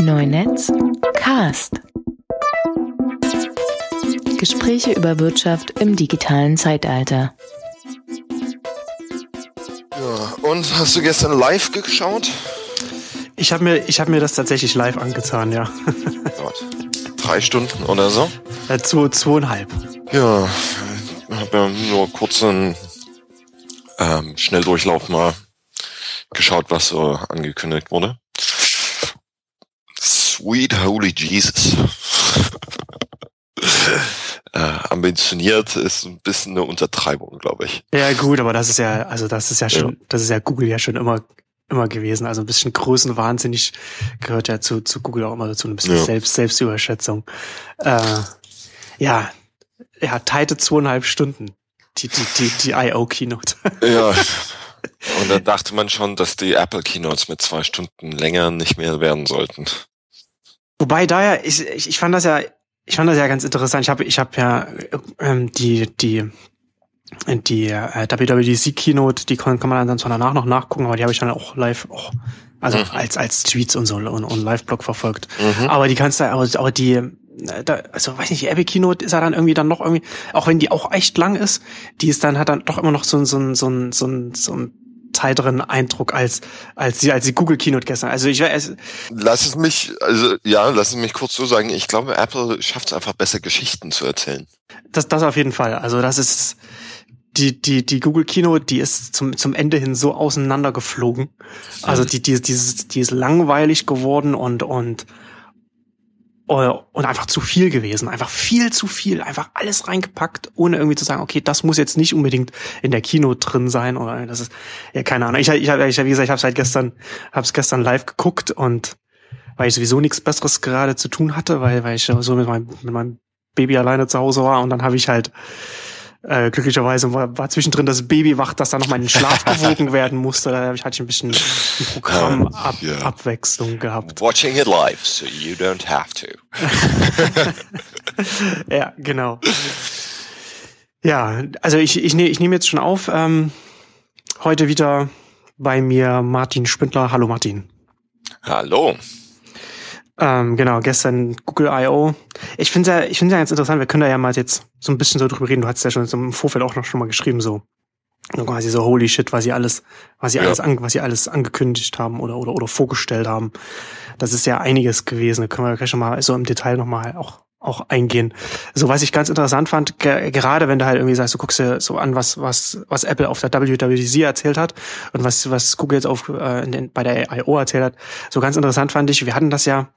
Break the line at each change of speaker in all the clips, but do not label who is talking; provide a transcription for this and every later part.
Neunetz Cast. Gespräche über Wirtschaft im digitalen Zeitalter.
Ja, und hast du gestern live geschaut?
Ich habe mir, ich hab mir das tatsächlich live angetan, ja.
Drei Stunden oder so?
Äh, zwei, zweieinhalb.
Ja, ich habe ja nur kurz einen ähm, Schnelldurchlauf mal geschaut, was so angekündigt wurde. Sweet Holy Jesus. äh, ambitioniert ist ein bisschen eine Untertreibung, glaube ich.
Ja, gut, aber das ist ja, also das ist ja schon, ja. das ist ja Google ja schon immer immer gewesen. Also ein bisschen Größenwahnsinnig gehört ja zu, zu Google auch immer dazu, ein bisschen ja. Selbst, Selbstüberschätzung. Äh, ja, ja, teite zweieinhalb Stunden. Die, die, die, die IO-Keynote.
Ja. Und dann dachte man schon, dass die Apple-Keynotes mit zwei Stunden länger nicht mehr werden sollten.
Wobei da ja, ich, ich, ich fand das ja, ich fand das ja ganz interessant. Ich habe ich hab ja ähm, die, die die äh, WWDC Keynote, die kann, kann man dann zwar danach noch nachgucken, aber die habe ich dann auch live auch also mhm. als als Tweets und so und, und Live-Blog verfolgt. Mhm. Aber die kannst du aber, aber die äh, da, also weiß nicht, die Epic Keynote ist ja dann irgendwie dann noch irgendwie, auch wenn die auch echt lang ist, die ist dann hat dann doch immer noch so ein so ein so ein so ein, so ein tighteren Eindruck als als die als die Google Keynote gestern. Also ich weiß.
Lass es mich also ja, lass es mich kurz so sagen. Ich glaube, Apple schafft es einfach besser Geschichten zu erzählen.
Das das auf jeden Fall. Also das ist die, die, die Google Keynote, die ist zum, zum Ende hin so auseinandergeflogen. Also die, die, die, ist, die ist langweilig geworden und, und, und einfach zu viel gewesen. Einfach viel zu viel. Einfach alles reingepackt, ohne irgendwie zu sagen, okay, das muss jetzt nicht unbedingt in der Keynote drin sein oder das ist, ja, keine Ahnung. Ich, ich, ich, wie gesagt, ich habe seit gestern, habe es gestern live geguckt und weil ich sowieso nichts Besseres gerade zu tun hatte, weil, weil ich so mit meinem, mit meinem Baby alleine zu Hause war und dann habe ich halt äh, glücklicherweise war, war zwischendrin das Baby wach, dass da noch mal in den Schlaf gewogen werden musste. Da hatte ich ein bisschen ein Programm Ab gehabt.
Watching it live, so you don't have to.
ja, genau. Ja, also ich, ich, ne, ich nehme jetzt schon auf. Ähm, heute wieder bei mir Martin Spindler. Hallo Martin.
Hallo.
Ähm, genau, gestern Google I.O. Ich finde ja, ich finde ja ganz interessant, wir können da ja mal jetzt so ein bisschen so drüber reden. Du hast ja schon so im Vorfeld auch noch schon mal geschrieben, so quasi so holy shit, was sie alles, was sie ja. alles, an, was sie alles angekündigt haben oder, oder, oder vorgestellt haben. Das ist ja einiges gewesen. Da können wir gleich schon mal so im Detail nochmal auch auch eingehen. So was ich ganz interessant fand, ge gerade wenn du halt irgendwie sagst, du guckst dir so an, was was was Apple auf der WWDC erzählt hat und was was Google jetzt auf äh, den, bei der I.O. erzählt hat. So ganz interessant fand ich, wir hatten das ja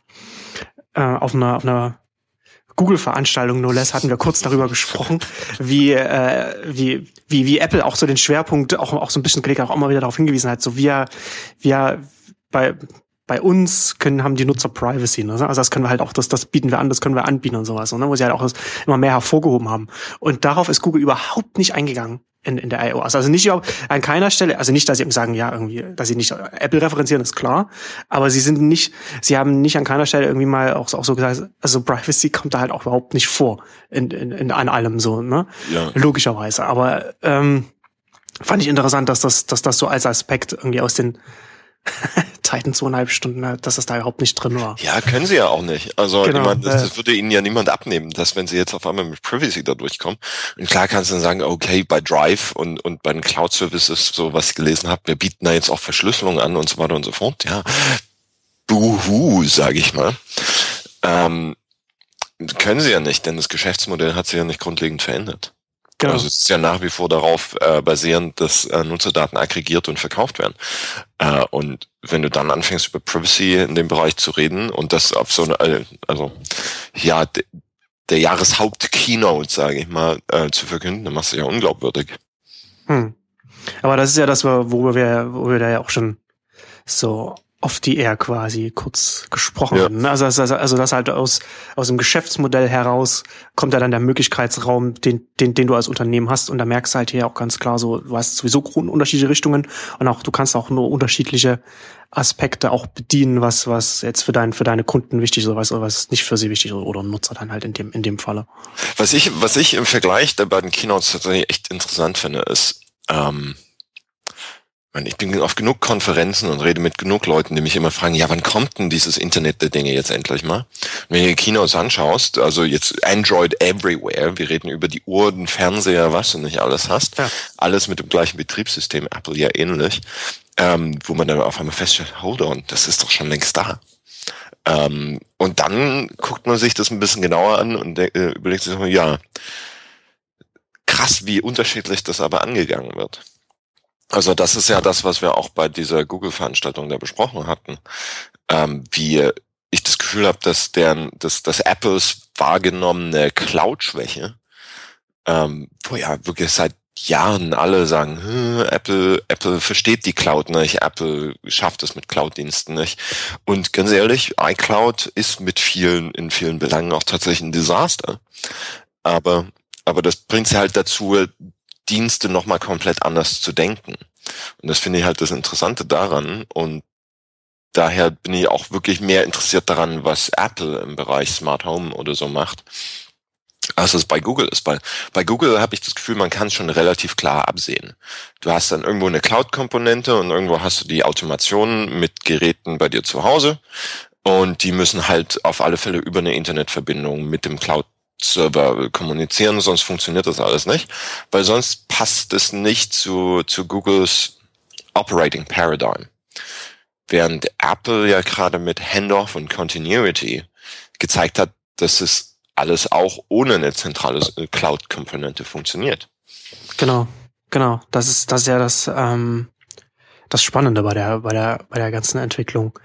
äh, auf einer auf einer Google-Veranstaltung no less hatten wir kurz darüber gesprochen, wie, äh, wie, wie, wie Apple auch so den Schwerpunkt auch, auch so ein bisschen hat, auch immer wieder darauf hingewiesen hat, so wie er, wie er bei, bei uns können, haben die Nutzer Privacy. Ne? Also das können wir halt auch, das, das bieten wir an, das können wir anbieten und sowas, ne? wo sie halt auch immer mehr hervorgehoben haben. Und darauf ist Google überhaupt nicht eingegangen in, in der iOS. Also nicht an keiner Stelle, also nicht, dass sie sagen, ja, irgendwie, dass sie nicht Apple referenzieren, ist klar. Aber sie sind nicht, sie haben nicht an keiner Stelle irgendwie mal auch, auch so gesagt, also Privacy kommt da halt auch überhaupt nicht vor in, in, in an allem so, ne? Ja. Logischerweise. Aber ähm, fand ich interessant, dass das, dass das so als Aspekt irgendwie aus den Titan zweieinhalb Stunden, dass das da überhaupt nicht drin war.
Ja, können sie ja auch nicht. Also genau, ich meine, das, das, würde ihnen ja niemand abnehmen, dass wenn sie jetzt auf einmal mit Privacy da durchkommen. Und klar kannst du dann sagen, okay, bei Drive und, und bei den Cloud Services, so was ich gelesen habe, wir bieten da jetzt auch Verschlüsselung an und so weiter und so fort. Ja, buhu, sage ich mal. Ähm, können sie ja nicht, denn das Geschäftsmodell hat sich ja nicht grundlegend verändert. Genau. Also es ist ja nach wie vor darauf äh, basierend, dass äh, Nutzerdaten aggregiert und verkauft werden. Äh, und wenn du dann anfängst über Privacy in dem Bereich zu reden und das auf so eine, äh, also ja, de, der Jahreshaupt-Keynote, sage ich mal, äh, zu verkünden, dann machst du ja unglaubwürdig.
Hm. Aber das ist ja das, worüber wir, wo wir da ja auch schon so off the air quasi kurz gesprochen. Ja. Ne? Also, also, also das halt aus, aus dem Geschäftsmodell heraus kommt ja dann der Möglichkeitsraum, den, den, den du als Unternehmen hast. Und da merkst du halt hier auch ganz klar so, du hast sowieso unterschiedliche Richtungen und auch du kannst auch nur unterschiedliche Aspekte auch bedienen, was, was jetzt für, dein, für deine Kunden wichtig ist oder was, was nicht für sie wichtig ist oder Nutzer dann halt in dem, in dem Falle.
Was ich, was ich im Vergleich der beiden Keynotes tatsächlich echt interessant finde, ist, ähm, ich bin auf genug Konferenzen und rede mit genug Leuten, die mich immer fragen, ja, wann kommt denn dieses Internet der Dinge jetzt endlich mal? Wenn du Kinos anschaust, also jetzt Android everywhere, wir reden über die Uhr, den Fernseher, was du nicht alles hast, ja. alles mit dem gleichen Betriebssystem, Apple ja ähnlich, ähm, wo man dann auf einmal feststellt, hold on, das ist doch schon längst da. Ähm, und dann guckt man sich das ein bisschen genauer an und äh, überlegt sich, ja, krass, wie unterschiedlich das aber angegangen wird. Also das ist ja das, was wir auch bei dieser Google-Veranstaltung da besprochen hatten, ähm, wie ich das Gefühl habe, dass deren, dass, dass Apples wahrgenommene Cloud-Schwäche, ähm, wo ja wirklich seit Jahren alle sagen, hm, Apple, Apple versteht die Cloud nicht, Apple schafft es mit Cloud-Diensten nicht. Und ganz ehrlich, iCloud ist mit vielen, in vielen Belangen auch tatsächlich ein Desaster. Aber, aber das bringt sie halt dazu, Dienste nochmal komplett anders zu denken. Und das finde ich halt das Interessante daran. Und daher bin ich auch wirklich mehr interessiert daran, was Apple im Bereich Smart Home oder so macht, als es bei Google ist. Bei, bei Google habe ich das Gefühl, man kann es schon relativ klar absehen. Du hast dann irgendwo eine Cloud-Komponente und irgendwo hast du die Automation mit Geräten bei dir zu Hause. Und die müssen halt auf alle Fälle über eine Internetverbindung mit dem Cloud Server kommunizieren, sonst funktioniert das alles nicht, weil sonst passt es nicht zu, zu Googles Operating Paradigm. Während Apple ja gerade mit Handoff und Continuity gezeigt hat, dass es alles auch ohne eine zentrale Cloud-Komponente funktioniert.
Genau, genau. Das ist, das ist ja das, ähm, das Spannende bei der, bei der, bei der ganzen Entwicklung.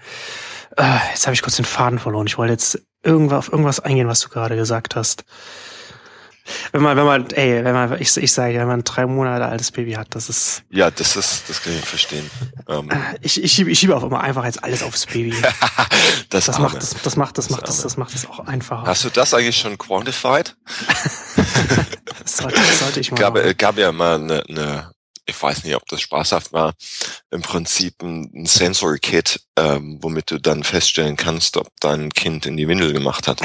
Äh, jetzt habe ich kurz den Faden verloren. Ich wollte jetzt irgendwas, auf irgendwas eingehen, was du gerade gesagt hast. Wenn man, wenn man, ey, wenn man, ich, ich sage, wenn man ein drei Monate altes Baby hat, das ist.
Ja, das ist, das kann ich verstehen.
Ähm. Ich, ich schiebe, ich schiebe auch immer einfach jetzt alles aufs Baby. das, das macht, das, das macht, das, das macht, das, das macht es auch einfacher.
Hast du das eigentlich schon quantified?
das, sollte, das sollte ich mal.
Gab, gab ja mal eine, eine ich weiß nicht, ob das spaßhaft war, im Prinzip ein, ein Sensor-Kit, ähm, womit du dann feststellen kannst, ob dein Kind in die Windel gemacht hat.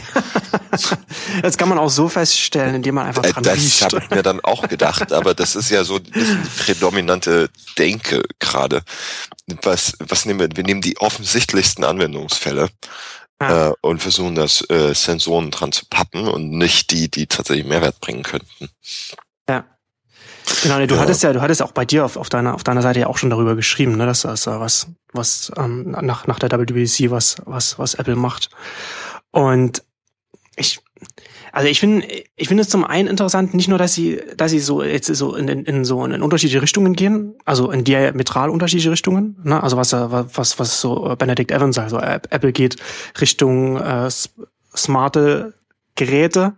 das kann man auch so feststellen, indem man einfach äh, dran äh,
Das habe ich mir dann auch gedacht, aber das ist ja so das prädominante Denke gerade. Was, was nehmen wir? Wir nehmen die offensichtlichsten Anwendungsfälle ah. äh, und versuchen das äh, Sensoren dran zu pappen und nicht die, die tatsächlich Mehrwert bringen könnten.
Genau, nee, du ja. hattest ja, du hattest auch bei dir auf, auf deiner auf deiner Seite ja auch schon darüber geschrieben, ne, dass das was was ähm, nach nach der WWDC was was was Apple macht. Und ich also ich finde ich finde es zum einen interessant, nicht nur, dass sie dass sie so jetzt so in, in, in so in unterschiedliche Richtungen gehen, also in diametral unterschiedliche Richtungen, ne? Also was was was so Benedict Evans also Apple geht Richtung äh, smarte Geräte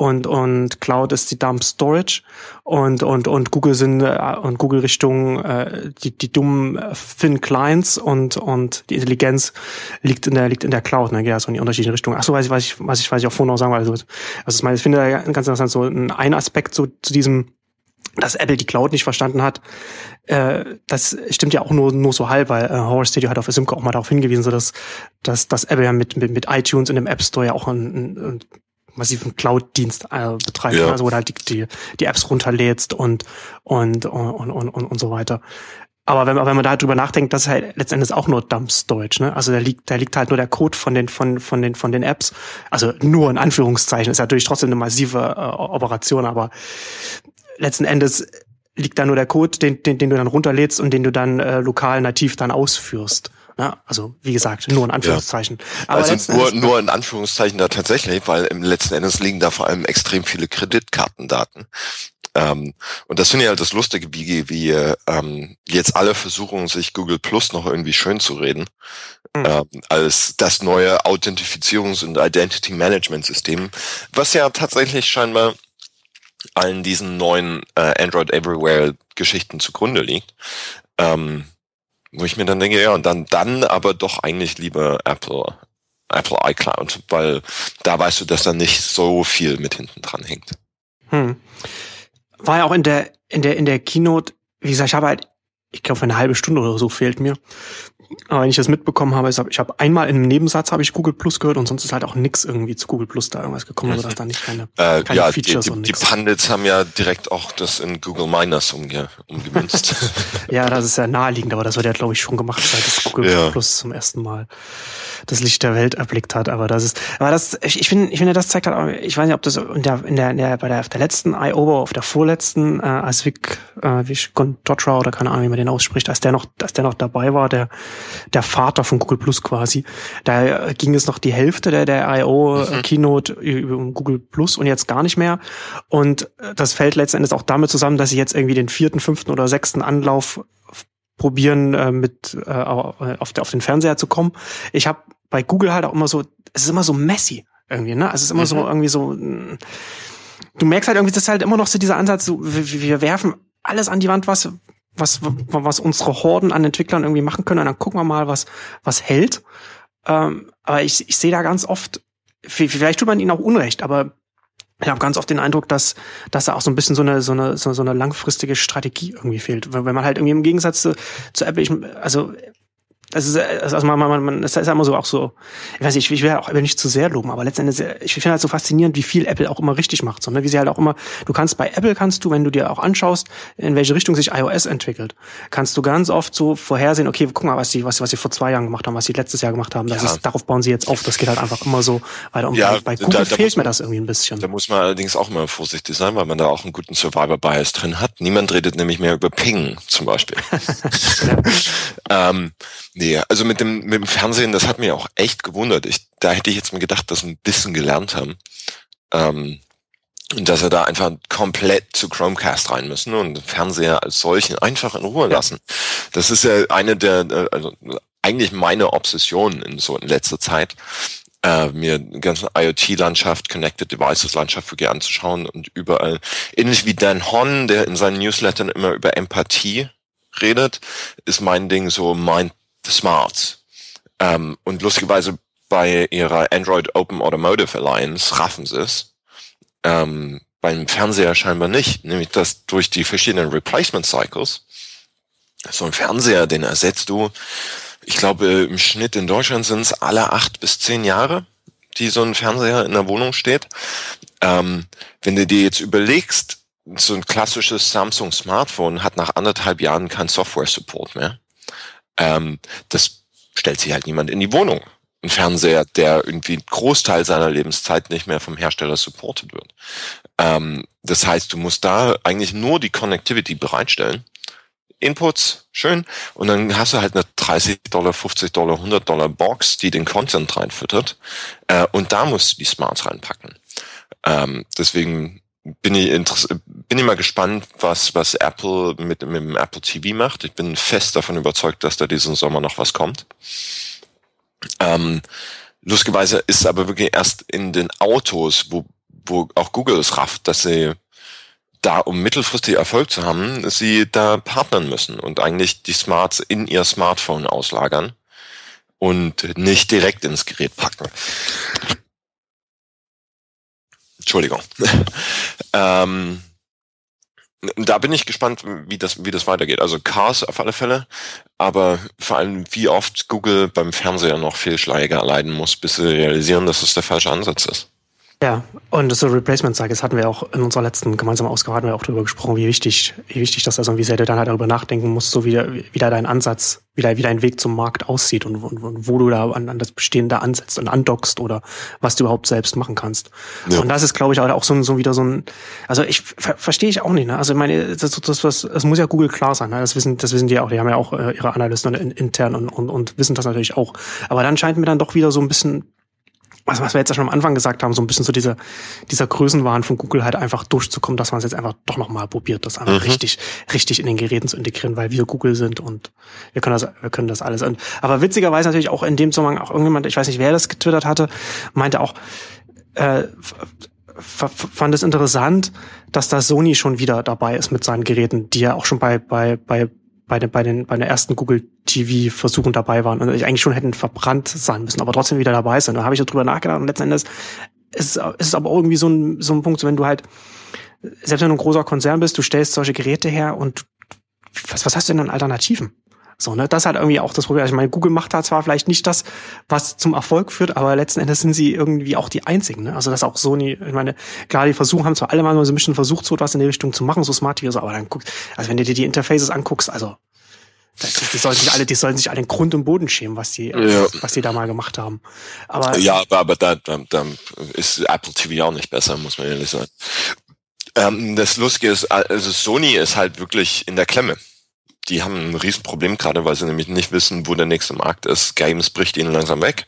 und und Cloud ist die Dump Storage und und und Google sind äh, und Google Richtung äh, die die dummen äh, Thin Clients und und die Intelligenz liegt in der liegt in der Cloud, ne, ja, so in die unterschiedlichen Richtungen. Ach so, weiß ich, was ich was ich was ich auch vorhin noch sagen wollte. Also, ich meine, ich finde ganz interessant so ein Aspekt so zu diesem dass Apple die Cloud nicht verstanden hat, äh, das stimmt ja auch nur nur so halb, weil äh, Horror Studio hat auf Simco auch mal darauf hingewiesen, so dass, dass, dass Apple ja mit, mit, mit iTunes und dem App Store ja auch ein, ein, massiven Cloud-Dienst äh, betreibt, ja. also wo du halt die, die, die Apps runterlädst und, und, und, und, und, und so weiter. Aber wenn, wenn man da drüber nachdenkt, das ist halt letztendlich auch nur Dump Storage, ne? Also da liegt, da liegt halt nur der Code von den, von, von den, von den Apps. Also nur in Anführungszeichen ist natürlich trotzdem eine massive äh, Operation, aber letzten Endes liegt da nur der Code, den, den, den du dann runterlädst und den du dann äh, lokal nativ dann ausführst. Ja, also wie gesagt, nur in Anführungszeichen.
Ja. Aber also nur, nur in Anführungszeichen da tatsächlich, weil im letzten Endes liegen da vor allem extrem viele Kreditkartendaten. Ähm, und das finde ich halt das Lustige, wie, wie ähm, jetzt alle versuchen, sich Google Plus noch irgendwie schön zu reden, mhm. ähm, als das neue Authentifizierungs- und Identity Management System, was ja tatsächlich scheinbar allen diesen neuen äh, Android Everywhere Geschichten zugrunde liegt. Ähm, wo ich mir dann denke, ja, und dann, dann aber doch eigentlich lieber Apple, Apple iCloud, weil da weißt du, dass da nicht so viel mit hinten dran hängt.
Hm. War ja auch in der, in der, in der Keynote, wie gesagt, ich habe halt ich glaube, eine halbe Stunde oder so fehlt mir. Aber wenn ich das mitbekommen habe, ich habe hab einmal in einem Nebensatz habe ich Google Plus gehört und sonst ist halt auch nix irgendwie zu Google Plus da irgendwas gekommen, also dass da nicht keine,
äh, keine ja, Features die, die, und nix. Die Pundits haben ja direkt auch das in Google Miners umge umgemünzt.
ja, das ist ja naheliegend, aber das wird ja, glaube ich, schon gemacht, seit es Google ja. Plus zum ersten Mal das Licht der Welt erblickt hat. Aber das ist, aber das, ich, ich finde, ich finde, das zeigt halt, ich weiß nicht, ob das in der, in der, in der bei der, auf der letzten I.O., auf der vorletzten, äh, als Vic, äh, wie Dotra oder keine Ahnung, wie man den ausspricht, als der noch, als der noch dabei war, der, der Vater von Google Plus quasi, da ging es noch die Hälfte der, der I.O. Mhm. Keynote über Google Plus und jetzt gar nicht mehr. Und das fällt letztendlich auch damit zusammen, dass sie jetzt irgendwie den vierten, fünften oder sechsten Anlauf probieren, äh, mit äh, auf, auf den Fernseher zu kommen. Ich habe bei Google halt auch immer so, es ist immer so messy irgendwie, ne? Also es ist immer mhm. so irgendwie so. Du merkst halt irgendwie, das ist halt immer noch so dieser Ansatz, so, wir, wir werfen alles an die Wand, was, was, was unsere Horden an Entwicklern irgendwie machen können, und dann gucken wir mal, was, was hält. Ähm, aber ich, ich sehe da ganz oft, vielleicht tut man ihnen auch Unrecht, aber ich habe ganz oft den Eindruck, dass, dass da auch so ein bisschen so eine, so eine, so, eine langfristige Strategie irgendwie fehlt. Wenn man halt irgendwie im Gegensatz zu, zu Apple, ich, also das ist, also man, man, man, das ist immer so auch so, ich weiß nicht, ich will auch nicht zu sehr loben, aber letztendlich, ich finde halt so faszinierend, wie viel Apple auch immer richtig macht, so, ne? wie sie halt auch immer, du kannst bei Apple kannst du, wenn du dir auch anschaust, in welche Richtung sich iOS entwickelt, kannst du ganz oft so vorhersehen, okay, guck mal, was sie, was, was sie vor zwei Jahren gemacht haben, was sie letztes Jahr gemacht haben, das ja. ist, darauf bauen sie jetzt auf, das geht halt einfach immer so weiter. Und ja, bei, Google da, da fehlt mir das irgendwie ein bisschen.
Da muss man allerdings auch immer vorsichtig sein, weil man da auch einen guten Survivor-Bias drin hat. Niemand redet nämlich mehr über Ping, zum Beispiel. ähm, nee, also mit dem mit dem Fernsehen, das hat mir auch echt gewundert. Ich, da hätte ich jetzt mal gedacht, dass wir ein bisschen gelernt haben. Ähm, und dass wir da einfach komplett zu Chromecast rein müssen und den Fernseher als solchen einfach in Ruhe lassen. Das ist ja eine der, äh, also eigentlich meine Obsession in so in letzter Zeit, äh, mir die ganze IoT-Landschaft, Connected Devices-Landschaft wirklich anzuschauen und überall, ähnlich wie Dan Hon, der in seinen Newslettern immer über Empathie redet, ist mein Ding so Mind Smarts. Ähm, und lustigerweise bei ihrer Android Open Automotive Alliance raffen sie es. Ähm, beim Fernseher scheinbar nicht, nämlich dass durch die verschiedenen Replacement Cycles so ein Fernseher, den ersetzt du, ich glaube im Schnitt in Deutschland sind es alle acht bis zehn Jahre, die so ein Fernseher in der Wohnung steht. Ähm, wenn du dir jetzt überlegst, so ein klassisches Samsung Smartphone hat nach anderthalb Jahren kein Software Support mehr. Ähm, das stellt sich halt niemand in die Wohnung. Ein Fernseher, der irgendwie Großteil seiner Lebenszeit nicht mehr vom Hersteller supported wird. Ähm, das heißt, du musst da eigentlich nur die Connectivity bereitstellen. Inputs, schön. Und dann hast du halt eine 30 Dollar, 50 Dollar, 100 Dollar Box, die den Content reinfüttert. Äh, und da musst du die Smarts reinpacken. Ähm, deswegen bin ich, bin ich mal gespannt, was, was Apple mit, mit dem Apple TV macht. Ich bin fest davon überzeugt, dass da diesen Sommer noch was kommt. Ähm, lustigerweise ist aber wirklich erst in den Autos, wo, wo auch Google es rafft, dass sie da, um mittelfristig Erfolg zu haben, sie da partnern müssen und eigentlich die Smarts in ihr Smartphone auslagern und nicht direkt ins Gerät packen. Entschuldigung. ähm, da bin ich gespannt, wie das, wie das weitergeht. Also Cars auf alle Fälle, aber vor allem, wie oft Google beim Fernseher noch Fehlschläge erleiden muss, bis sie realisieren, dass es der falsche Ansatz ist.
Ja, und so Replacement Cycle, das hatten wir auch in unserer letzten gemeinsamen Ausgabe hatten wir auch darüber gesprochen, wie wichtig, wie wichtig das ist und wie sehr du dann halt darüber nachdenken musst, so wie, wie da dein Ansatz, wie, da, wie dein Weg zum Markt aussieht und, und, und wo du da an, an das Bestehende ansetzt und andockst oder was du überhaupt selbst machen kannst. Ja. Und das ist, glaube ich, auch so, so wieder so ein, also ich ver verstehe ich auch nicht, ne? Also ich meine, das, das, das, das muss ja Google klar sein, ne? Das wissen, das wissen die auch, die haben ja auch äh, ihre Analysten intern und, und, und wissen das natürlich auch. Aber dann scheint mir dann doch wieder so ein bisschen was, was wir jetzt ja schon am Anfang gesagt haben, so ein bisschen so dieser, dieser Größenwahn von Google halt einfach durchzukommen, dass man es jetzt einfach doch nochmal probiert, das einfach mhm. richtig, richtig in den Geräten zu integrieren, weil wir Google sind und wir können das, wir können das alles. Und, aber witzigerweise natürlich auch in dem Zusammenhang auch irgendjemand, ich weiß nicht, wer das getwittert hatte, meinte auch, äh, fand es interessant, dass da Sony schon wieder dabei ist mit seinen Geräten, die ja auch schon bei, bei, bei bei, den, bei, den, bei den ersten Google TV-Versuchen dabei waren und eigentlich schon hätten verbrannt sein müssen, aber trotzdem wieder dabei sind. Da habe ich darüber nachgedacht und letzten Endes ist, ist es aber irgendwie so ein, so ein Punkt, wenn du halt, selbst wenn du ein großer Konzern bist, du stellst solche Geräte her und was, was hast du denn an Alternativen? So, ne, das hat irgendwie auch das Problem. Also ich meine, Google macht da zwar vielleicht nicht das, was zum Erfolg führt, aber letzten Endes sind sie irgendwie auch die einzigen, ne? Also das auch Sony, ich meine, klar, die versuchen, haben zwar alle mal so ein bisschen versucht, so etwas in die Richtung zu machen, so Smart TVs, aber dann guckst, also wenn du dir die Interfaces anguckst, also die sollen sich alle, die sollen sich alle Grund und Boden schämen, was die, ja. was die da mal gemacht haben.
Aber ja, aber, aber da, da, da ist Apple TV auch nicht besser, muss man ehrlich sagen. Ähm, das Lustige ist, also Sony ist halt wirklich in der Klemme die haben ein Riesenproblem gerade, weil sie nämlich nicht wissen, wo der nächste Markt ist. Games bricht ihnen langsam weg.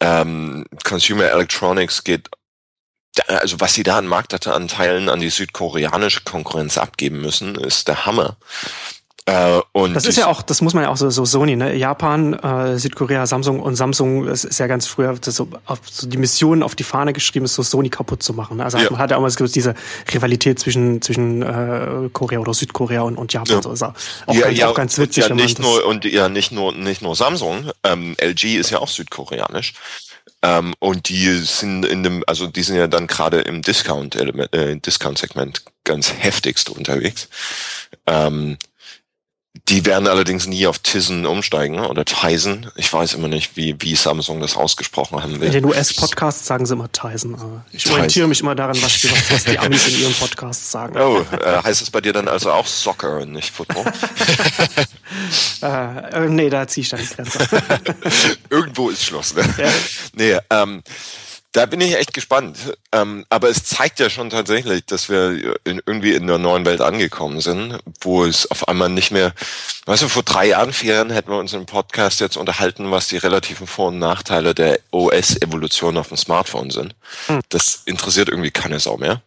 Ähm, Consumer Electronics geht, also was sie da an Marktanteilen an die südkoreanische Konkurrenz abgeben müssen, ist der Hammer.
Äh, und das ist ja auch, das muss man ja auch so, so Sony, ne? Japan, äh, Südkorea, Samsung und Samsung das ist ja ganz früher so, auf, so die Mission auf die Fahne geschrieben, ist so Sony kaputt zu machen. Ne? Also ja. man hat ja auch mal diese Rivalität zwischen zwischen äh, Korea oder Südkorea und, und Japan. Ja. So ist auch,
ja, ganz, ja, auch ganz witzig. Ja, nicht nur und ja nicht nur nicht nur Samsung, ähm, LG ist ja auch südkoreanisch. Ähm, und die sind in dem, also die sind ja dann gerade im Discount, äh, Discount-Segment ganz heftigst unterwegs. Ähm, die werden allerdings nie auf Tizen umsteigen oder Tizen. Ich weiß immer nicht, wie, wie Samsung das ausgesprochen haben will.
In den US-Podcasts sagen sie immer Tizen. Aber ich orientiere mich immer daran, was die, was, was die Amis in ihren Podcasts sagen.
Oh, äh, heißt es bei dir dann also auch Soccer und nicht Football?
äh, nee, da ziehe ich dann die Grenze.
Irgendwo ist Schluss. Ne? Ja. Nee, ähm, da bin ich echt gespannt. Ähm, aber es zeigt ja schon tatsächlich, dass wir in, irgendwie in einer neuen Welt angekommen sind, wo es auf einmal nicht mehr, weißt du, vor drei Jahren, vier Jahren hätten wir uns im Podcast jetzt unterhalten, was die relativen Vor- und Nachteile der OS-Evolution auf dem Smartphone sind. Hm. Das interessiert irgendwie keine Sau mehr.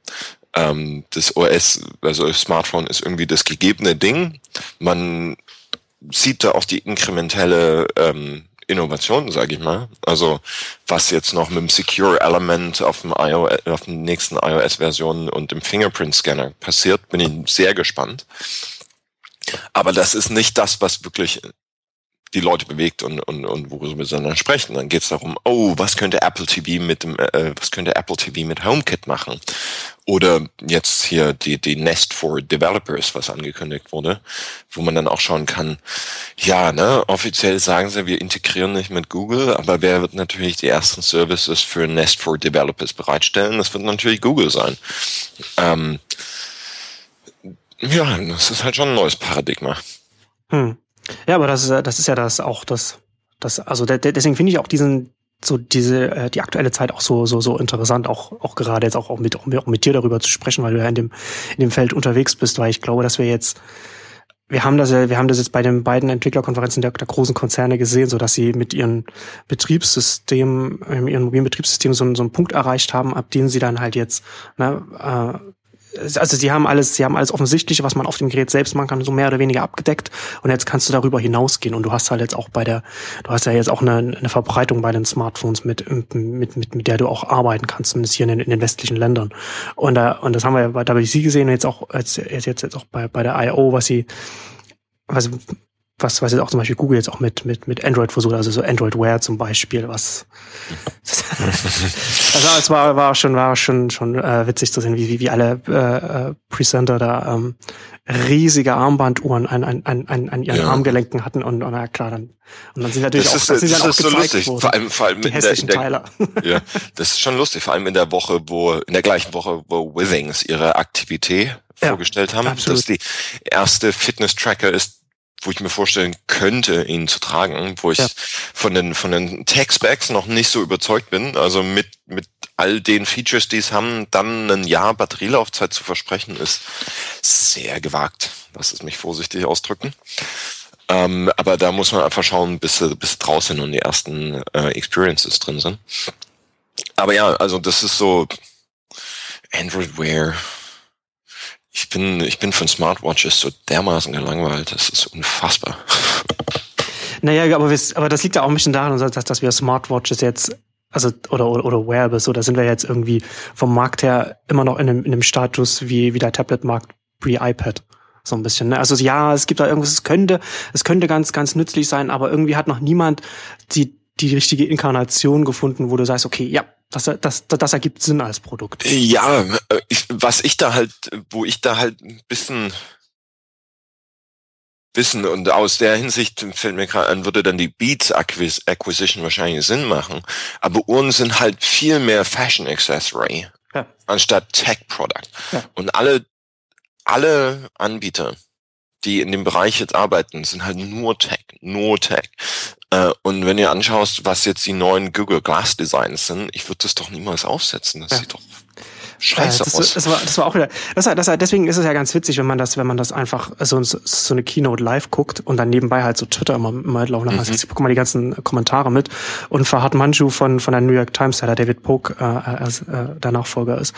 Ähm, das OS, also das Smartphone ist irgendwie das gegebene Ding. Man sieht da auch die inkrementelle ähm, Innovation, sage ich mal. Also was jetzt noch mit dem Secure Element auf dem iOS, auf den nächsten iOS-Version und dem Fingerprint-Scanner passiert, bin ich sehr gespannt. Aber das ist nicht das, was wirklich die Leute bewegt und, und, und worüber wir dann sprechen. Dann geht es darum, oh, was könnte Apple TV mit dem, äh, was könnte Apple TV mit HomeKit machen? Oder jetzt hier die, die Nest for Developers, was angekündigt wurde, wo man dann auch schauen kann, ja, ne, offiziell sagen sie, wir integrieren nicht mit Google, aber wer wird natürlich die ersten Services für Nest for Developers bereitstellen? Das wird natürlich Google sein. Ähm, ja, das ist halt schon ein neues Paradigma.
Hm. Ja, aber das ist, das ist ja das auch das, das also deswegen finde ich auch diesen so diese äh, die aktuelle Zeit auch so so so interessant auch auch gerade jetzt auch, auch mit auch mit dir darüber zu sprechen, weil du ja in dem in dem Feld unterwegs bist, weil ich glaube, dass wir jetzt wir haben das wir haben das jetzt bei den beiden Entwicklerkonferenzen der, der großen Konzerne gesehen, so dass sie mit ihren Betriebssystemen, ihren mobilen Betriebssystemen so, so einen Punkt erreicht haben, ab dem sie dann halt jetzt ne, äh, also sie haben alles, sie haben alles Offensichtliche, was man auf dem Gerät selbst machen kann, so mehr oder weniger abgedeckt. Und jetzt kannst du darüber hinausgehen. Und du hast halt jetzt auch bei der, du hast ja jetzt auch eine, eine Verbreitung bei den Smartphones mit, mit, mit, mit der du auch arbeiten kannst, zumindest hier in den, in den westlichen Ländern. Und da, und das haben wir ja bei WC gesehen jetzt auch, jetzt, jetzt, jetzt auch bei, bei der I.O., was sie, was, was, was jetzt auch zum Beispiel Google jetzt auch mit, mit, mit Android versucht, also so Android Wear zum Beispiel, was, also es war, war schon, war schon, schon äh, witzig zu sehen, wie, wie, wie alle äh, äh, Presenter da ähm, riesige Armbanduhren an, an, an, an ihren ja. Armgelenken hatten und, und na klar, dann, und dann sind natürlich das auch, ist, sind das
ist so lustig, worden, vor allem, vor allem die hässlichen der, der, Teile. Ja, das ist schon lustig, vor allem in der Woche, wo, in der gleichen Woche, wo Withings ihre Aktivität ja, vorgestellt haben, absolut. dass die erste Fitness-Tracker ist, wo ich mir vorstellen könnte, ihn zu tragen, wo ich ja. von den von den Tech-Specs noch nicht so überzeugt bin. Also mit mit all den Features, die es haben, dann ein Jahr Batterielaufzeit zu versprechen, ist sehr gewagt. Lass es mich vorsichtig ausdrücken. Ähm, aber da muss man einfach schauen, bis bis draußen und die ersten äh, Experiences drin sind. Aber ja, also das ist so Android Wear ich bin, ich bin von Smartwatches so dermaßen gelangweilt, das ist unfassbar.
Naja, aber, wir, aber das liegt ja auch ein bisschen daran, dass, dass wir Smartwatches jetzt, also, oder, oder, oder Wearables, so, da sind wir jetzt irgendwie vom Markt her immer noch in einem, in einem Status wie, wie der Tablet-Markt pre-iPad. So ein bisschen, ne? Also ja, es gibt da irgendwas, es könnte, es könnte ganz, ganz nützlich sein, aber irgendwie hat noch niemand die, die richtige Inkarnation gefunden, wo du sagst, okay, ja, das, das, das ergibt Sinn als Produkt.
Ja, ich, was ich da halt, wo ich da halt ein bisschen wissen. Und aus der Hinsicht fällt mir gerade an, würde dann die Beats Acquisition wahrscheinlich Sinn machen. Aber Uhren sind halt viel mehr Fashion Accessory ja. anstatt Tech Product. Ja. Und alle, alle Anbieter, die in dem Bereich jetzt arbeiten, sind halt nur Tech, nur Tech. Äh, und wenn ihr anschaust, was jetzt die neuen Google Glass Designs sind, ich würde das doch niemals aufsetzen. Das ja. sieht doch scheiße
das, aus. Das war, das war auch wieder. Das, das, deswegen ist es ja ganz witzig, wenn man das, wenn man das einfach so, so eine Keynote live guckt und dann nebenbei halt so Twitter immer, immer laufen lassen. Mhm. Ich bekomme mal die ganzen Kommentare mit. Und Fahad Manju von, von der New York Times, der da David Polk äh, als, äh, der Nachfolger ist,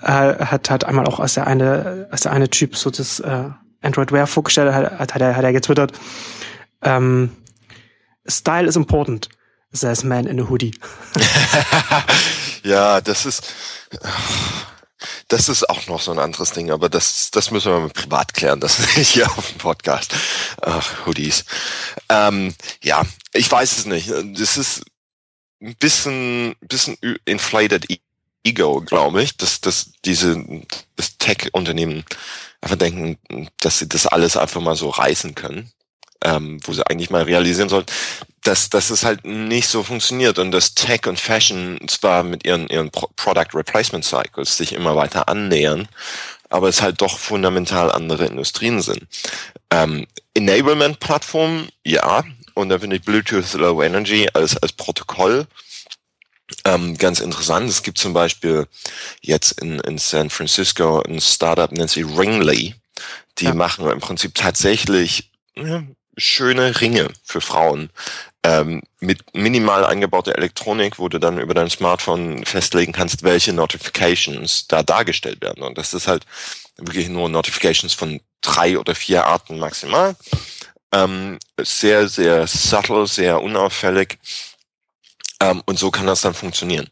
äh, hat, hat einmal auch als der eine, als der eine Typ so das äh, Android Wear vorgestellt hat, hat, hat, er, hat er getwittert. Ähm, Style is important, says man in a hoodie.
ja, das ist, das ist auch noch so ein anderes Ding, aber das, das müssen wir mal privat klären, das ist hier auf dem Podcast. Ach, Hoodies. Ähm, ja, ich weiß es nicht. Das ist ein bisschen, bisschen inflated Ego, glaube ich, dass, dass diese, das Tech-Unternehmen einfach denken, dass sie das alles einfach mal so reißen können ähm, wo sie eigentlich mal realisieren sollten, dass, dass es halt nicht so funktioniert und dass Tech und Fashion zwar mit ihren, ihren Product Replacement Cycles sich immer weiter annähern, aber es halt doch fundamental andere Industrien sind. Ähm, Enablement-Plattform, ja, und da finde ich Bluetooth Low Energy als, als Protokoll ähm, ganz interessant. Es gibt zum Beispiel jetzt in, in San Francisco ein Startup, nennt sich Ringly. Die ja. machen im Prinzip tatsächlich ja, schöne Ringe für Frauen ähm, mit minimal eingebauter Elektronik, wo du dann über dein Smartphone festlegen kannst, welche Notifications da dargestellt werden. Und das ist halt wirklich nur Notifications von drei oder vier Arten maximal. Ähm, sehr, sehr subtle, sehr unauffällig. Ähm, und so kann das dann funktionieren.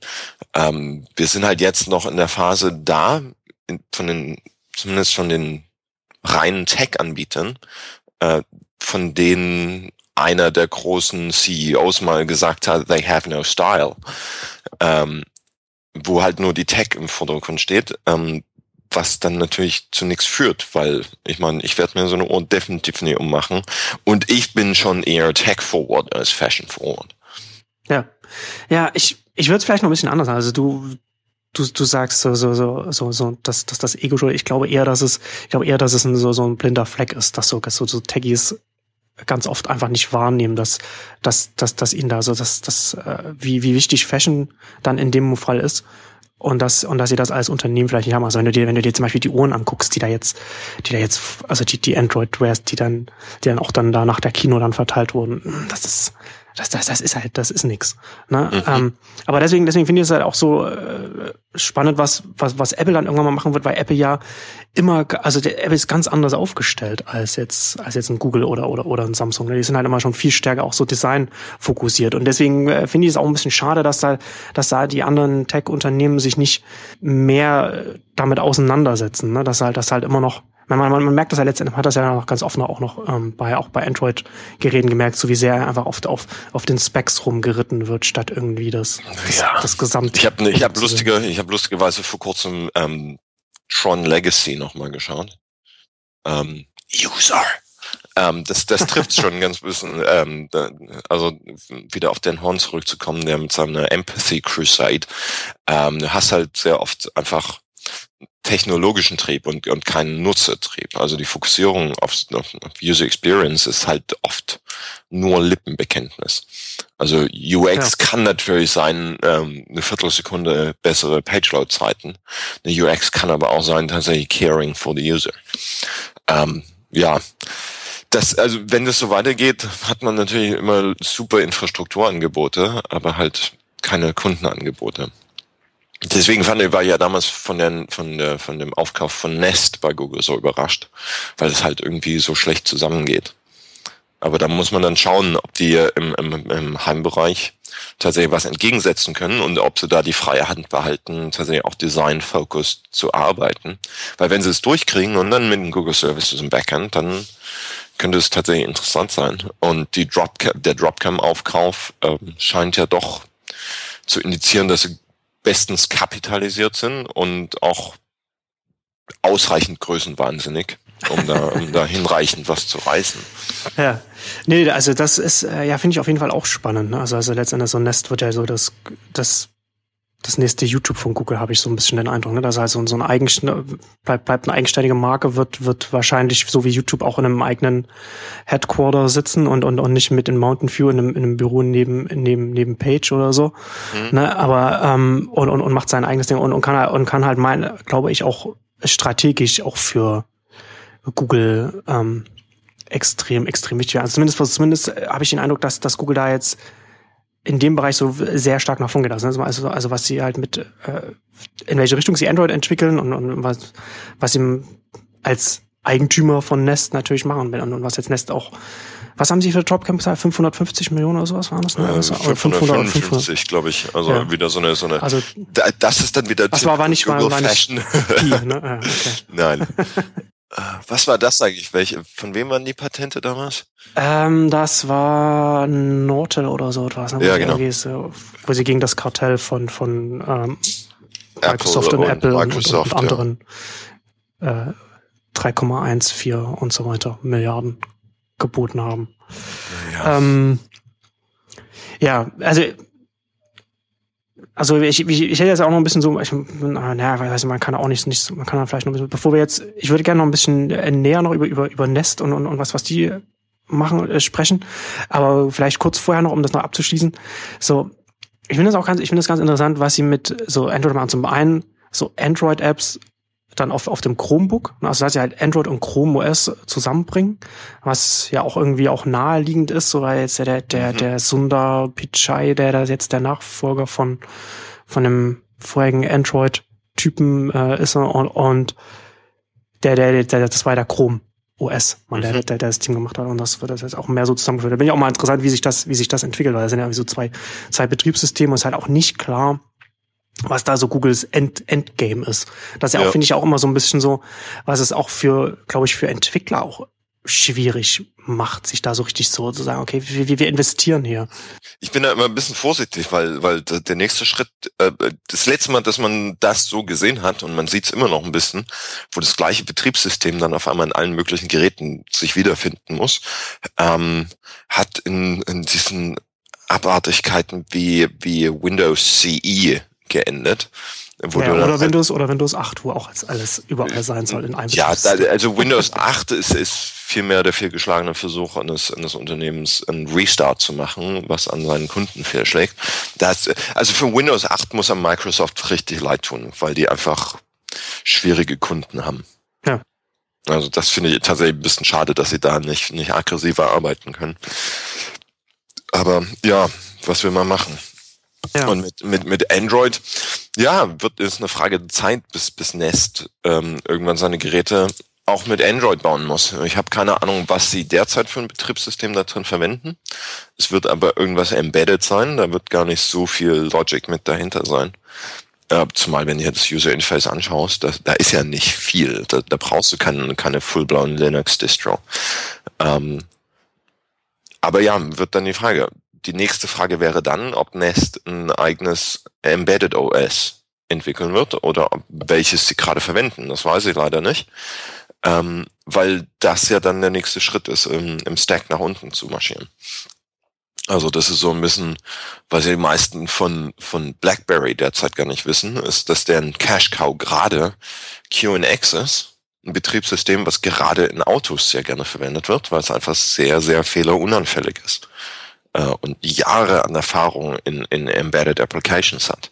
Ähm, wir sind halt jetzt noch in der Phase da, in, von den, zumindest von den reinen Tech-Anbietern, äh, von denen einer der großen CEOs mal gesagt hat, they have no style, ähm, wo halt nur die Tech im Vordergrund steht, ähm, was dann natürlich zu nichts führt, weil ich meine, ich werde mir so eine Uhr definitiv nie ummachen und ich bin schon eher Tech-forward als Fashion-forward.
Ja, ja, ich ich würde es vielleicht noch ein bisschen anders sagen. Also du du, du sagst so, so, so, so, so, dass, dass das Ego, ich glaube eher, dass es, ich glaube eher, dass es ein, so, so ein blinder Fleck ist, dass so, dass so, so Taggies ganz oft einfach nicht wahrnehmen, dass, dass, dass, dass ihnen da so, dass, dass, äh, wie, wie wichtig Fashion dann in dem Fall ist. Und dass, und dass sie das als Unternehmen vielleicht nicht haben. Also wenn du dir, wenn du dir zum Beispiel die Uhren anguckst, die da jetzt, die da jetzt, also die, die Android-Wares, die dann, die dann auch dann da nach der Kino dann verteilt wurden, das ist, das, das, das ist halt, das ist nix. Ne? Mhm. Ähm, aber deswegen, deswegen finde ich es halt auch so äh, spannend, was, was, was Apple dann irgendwann mal machen wird, weil Apple ja immer, also der Apple ist ganz anders aufgestellt als jetzt, als jetzt ein Google oder, oder, oder ein Samsung. Ne? Die sind halt immer schon viel stärker auch so Design fokussiert. Und deswegen äh, finde ich es auch ein bisschen schade, dass da, dass da die anderen Tech-Unternehmen sich nicht mehr damit auseinandersetzen. Ne? Dass halt, dass halt immer noch man, man, man merkt das ja letztendlich, man hat das ja noch ganz offen auch noch ähm, bei auch bei Android-Geräten gemerkt, so wie sehr er einfach oft auf, auf den Specs rumgeritten wird, statt irgendwie das, das, ja. das Gesamt.
Ich habe ne, ich hab lustige, ich habe lustigerweise vor kurzem ähm, Tron Legacy nochmal geschaut. Ähm, User. Ähm, das, das trifft schon ganz bisschen. Ähm, also wieder auf den Horn zurückzukommen, der mit seiner Empathy Crusade. Ähm, du hast halt sehr oft einfach technologischen Trieb und, und keinen Nutzertrieb. Also die Fokussierung auf, auf User Experience ist halt oft nur Lippenbekenntnis. Also UX ja. kann natürlich sein, ähm, eine Viertelsekunde bessere Page-Load-Zeiten. Eine UX kann aber auch sein, tatsächlich caring for the user. Ähm, ja, das, also wenn das so weitergeht, hat man natürlich immer super Infrastrukturangebote, aber halt keine Kundenangebote. Deswegen fand ich, war ich ja damals von, den, von, der, von dem Aufkauf von Nest bei Google so überrascht, weil es halt irgendwie so schlecht zusammengeht. Aber da muss man dann schauen, ob die im, im, im Heimbereich tatsächlich was entgegensetzen können und ob sie da die freie Hand behalten, tatsächlich auch Design-Focused zu arbeiten. Weil wenn sie es durchkriegen und dann mit den Google Services im Backend, dann könnte es tatsächlich interessant sein. Und die Dropcam, der Dropcam-Aufkauf äh, scheint ja doch zu indizieren, dass sie bestens kapitalisiert sind und auch ausreichend größenwahnsinnig. um da, um da hinreichend was zu reißen.
Ja. Nee, also das ist, äh, ja, finde ich auf jeden Fall auch spannend. Ne? Also, also letztendlich so ein Nest wird ja so das, das das nächste YouTube von Google, habe ich so ein bisschen den Eindruck. Ne? Das heißt, so, so ein eigen, bleibt, bleibt eine eigenständige Marke, wird, wird wahrscheinlich so wie YouTube auch in einem eigenen Headquarter sitzen und, und, und nicht mit in Mountain View in einem, in einem Büro neben, neben, neben Page oder so. Mhm. Ne? Aber ähm, und, und, und macht sein eigenes Ding und, und kann und kann halt mein, glaube ich, auch strategisch auch für Google ähm, extrem, extrem wichtig. Also zumindest, zumindest habe ich den Eindruck, dass, dass Google da jetzt in dem Bereich so sehr stark nach vorn geht. Also, also, also was sie halt mit, äh, in welche Richtung sie Android entwickeln und, und was, was sie als Eigentümer von Nest natürlich machen und, und was jetzt Nest auch was haben Sie für Dropcamp gesagt? 550 Millionen oder sowas waren das?
Ne? Äh, 555, glaube ich. Also ja. wieder so eine, so eine. Also das ist dann wieder.
Das war, war nicht, war, war nicht Pi, ne?
ah, okay. Nein. Äh, was war das eigentlich? Welche, von wem waren die Patente damals?
Ähm, das war Nortel oder so etwas.
Ne? Ja, genau.
So, wo sie gegen das Kartell von, von ähm, Microsoft und, und Apple Microsoft, und, und, anderen ja. äh, 3,14 und so weiter Milliarden geboten haben. Ja, ähm, ja also also ich, ich, ich hätte jetzt auch noch ein bisschen so, ich, naja, weiß man kann auch nicht, nicht man kann dann vielleicht noch ein bisschen, bevor wir jetzt, ich würde gerne noch ein bisschen näher noch über, über, über Nest und, und, und was, was die machen, äh, sprechen. Aber vielleicht kurz vorher noch, um das noch abzuschließen. So, ich finde das auch ganz, ich finde das ganz interessant, was sie mit so Android machen. Zum einen so Android-Apps dann auf, auf dem Chromebook. Also dass sie halt Android und Chrome OS zusammenbringen, was ja auch irgendwie auch naheliegend ist, so weil jetzt der, der, mhm. der Sundar Pichai, der da jetzt der Nachfolger von, von dem vorherigen Android-Typen äh, ist und, und der, der, der, das war der Chrome OS, man, der, mhm. der, der das Team gemacht hat und das wird das jetzt auch mehr so zusammengeführt. Da bin ich auch mal interessant, wie sich das, wie sich das entwickelt, weil das sind ja so zwei, zwei Betriebssysteme und es ist halt auch nicht klar, was da so Googles End Endgame ist. Das ist ja, ja. auch, finde ich, auch immer so ein bisschen so, was es auch für, glaube ich, für Entwickler auch schwierig macht, sich da so richtig so zu sagen, okay, wir, wir investieren hier.
Ich bin da immer ein bisschen vorsichtig, weil, weil der nächste Schritt, äh, das letzte Mal, dass man das so gesehen hat, und man sieht es immer noch ein bisschen, wo das gleiche Betriebssystem dann auf einmal in allen möglichen Geräten sich wiederfinden muss, ähm, hat in, in diesen Abartigkeiten wie, wie Windows CE geendet.
Ja, oder Windows oder Windows 8, wo auch jetzt alles überall sein soll in einem
Ja, also Windows 8 ist, ist vielmehr der fehlgeschlagene Versuch eines, eines Unternehmens, einen Restart zu machen, was an seinen Kunden fehlschlägt. Das, also für Windows 8 muss er Microsoft richtig leid tun, weil die einfach schwierige Kunden haben.
Ja.
Also das finde ich tatsächlich ein bisschen schade, dass sie da nicht, nicht aggressiver arbeiten können. Aber ja, was will man machen? Ja. Und mit, mit, mit Android, ja, wird ist eine Frage der Zeit, bis, bis Nest ähm, irgendwann seine Geräte auch mit Android bauen muss. Ich habe keine Ahnung, was sie derzeit für ein Betriebssystem da drin verwenden. Es wird aber irgendwas embedded sein, da wird gar nicht so viel Logic mit dahinter sein. Äh, zumal, wenn du das User Interface anschaust, da, da ist ja nicht viel. Da, da brauchst du keine, keine full-blown Linux-Distro. Ähm, aber ja, wird dann die Frage, die nächste Frage wäre dann, ob Nest ein eigenes Embedded OS entwickeln wird oder welches sie gerade verwenden. Das weiß ich leider nicht, ähm, weil das ja dann der nächste Schritt ist, im, im Stack nach unten zu marschieren. Also das ist so ein bisschen, was die meisten von, von BlackBerry derzeit gar nicht wissen, ist, dass deren Cash Cow gerade QNX ist. Ein Betriebssystem, was gerade in Autos sehr gerne verwendet wird, weil es einfach sehr, sehr fehlerunanfällig ist äh, und Jahre an Erfahrung in, in Embedded Applications hat.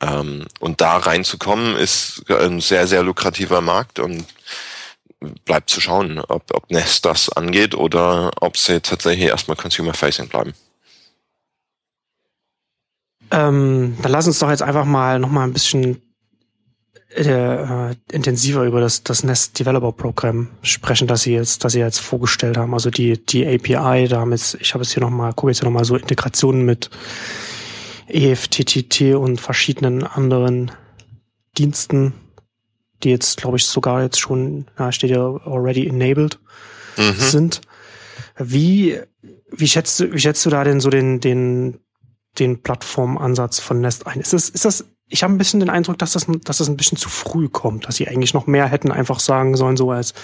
Ähm, und da reinzukommen ist ein sehr, sehr lukrativer Markt und bleibt zu schauen, ob, ob Nest das angeht oder ob sie tatsächlich erstmal Consumer-Facing bleiben.
Ähm, dann lass uns doch jetzt einfach mal noch mal ein bisschen äh, intensiver über das, das Nest Developer Program sprechen, das sie jetzt, das sie jetzt vorgestellt haben. Also die, die API, da haben jetzt, ich habe jetzt hier nochmal, gucke jetzt hier nochmal so Integrationen mit EFTTT und verschiedenen anderen Diensten, die jetzt, glaube ich, sogar jetzt schon, da steht ja already enabled mhm. sind. Wie, wie schätzt du, wie schätzt du da denn so den, den, den Plattformansatz von Nest ein? Ist das, ist das ich habe ein bisschen den Eindruck, dass das, dass das ein bisschen zu früh kommt, dass sie eigentlich noch mehr hätten einfach sagen sollen, so als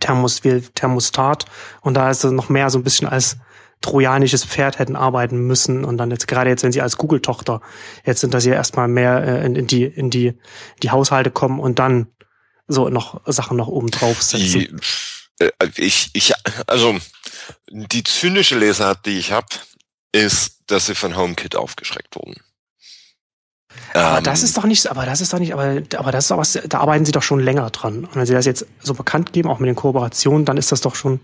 Thermos, Thermostat und da ist es noch mehr so ein bisschen als trojanisches Pferd hätten arbeiten müssen und dann jetzt gerade jetzt, wenn sie als Google-Tochter jetzt sind, dass sie erstmal mehr äh, in, in die in die die Haushalte kommen und dann so noch Sachen noch oben drauf setzen.
Die, äh, ich, ich, also die zynische Lesart, die ich habe, ist, dass sie von HomeKit aufgeschreckt wurden.
Aber ähm, das ist doch nicht, aber das ist doch nicht, aber, aber das ist auch was, da arbeiten sie doch schon länger dran. Und wenn sie das jetzt so bekannt geben, auch mit den Kooperationen, dann ist das doch schon,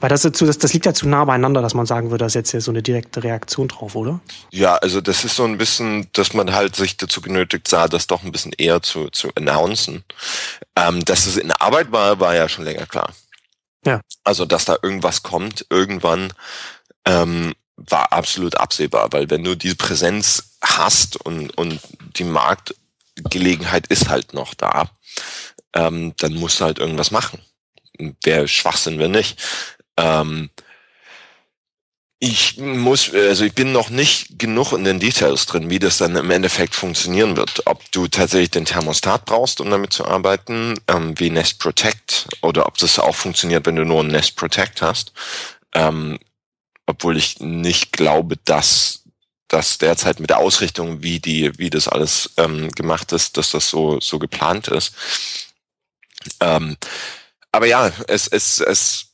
weil das, dazu, das, das liegt ja zu nah beieinander, dass man sagen würde, das ist jetzt hier so eine direkte Reaktion drauf, oder?
Ja, also das ist so ein bisschen, dass man halt sich dazu genötigt sah, das doch ein bisschen eher zu, zu announcen. Ähm, dass es in Arbeit war, war ja schon länger klar. Ja. Also, dass da irgendwas kommt, irgendwann, ähm, war absolut absehbar, weil wenn du diese Präsenz hast und, und die Marktgelegenheit ist halt noch da, ähm, dann musst du halt irgendwas machen. Wäre Schwachsinn, wenn nicht. Ähm, ich muss, also ich bin noch nicht genug in den Details drin, wie das dann im Endeffekt funktionieren wird. Ob du tatsächlich den Thermostat brauchst, um damit zu arbeiten, ähm, wie Nest Protect, oder ob das auch funktioniert, wenn du nur ein Nest Protect hast. Ähm, obwohl ich nicht glaube, dass das derzeit mit der Ausrichtung, wie die, wie das alles ähm, gemacht ist, dass das so so geplant ist. Ähm, aber ja, es es es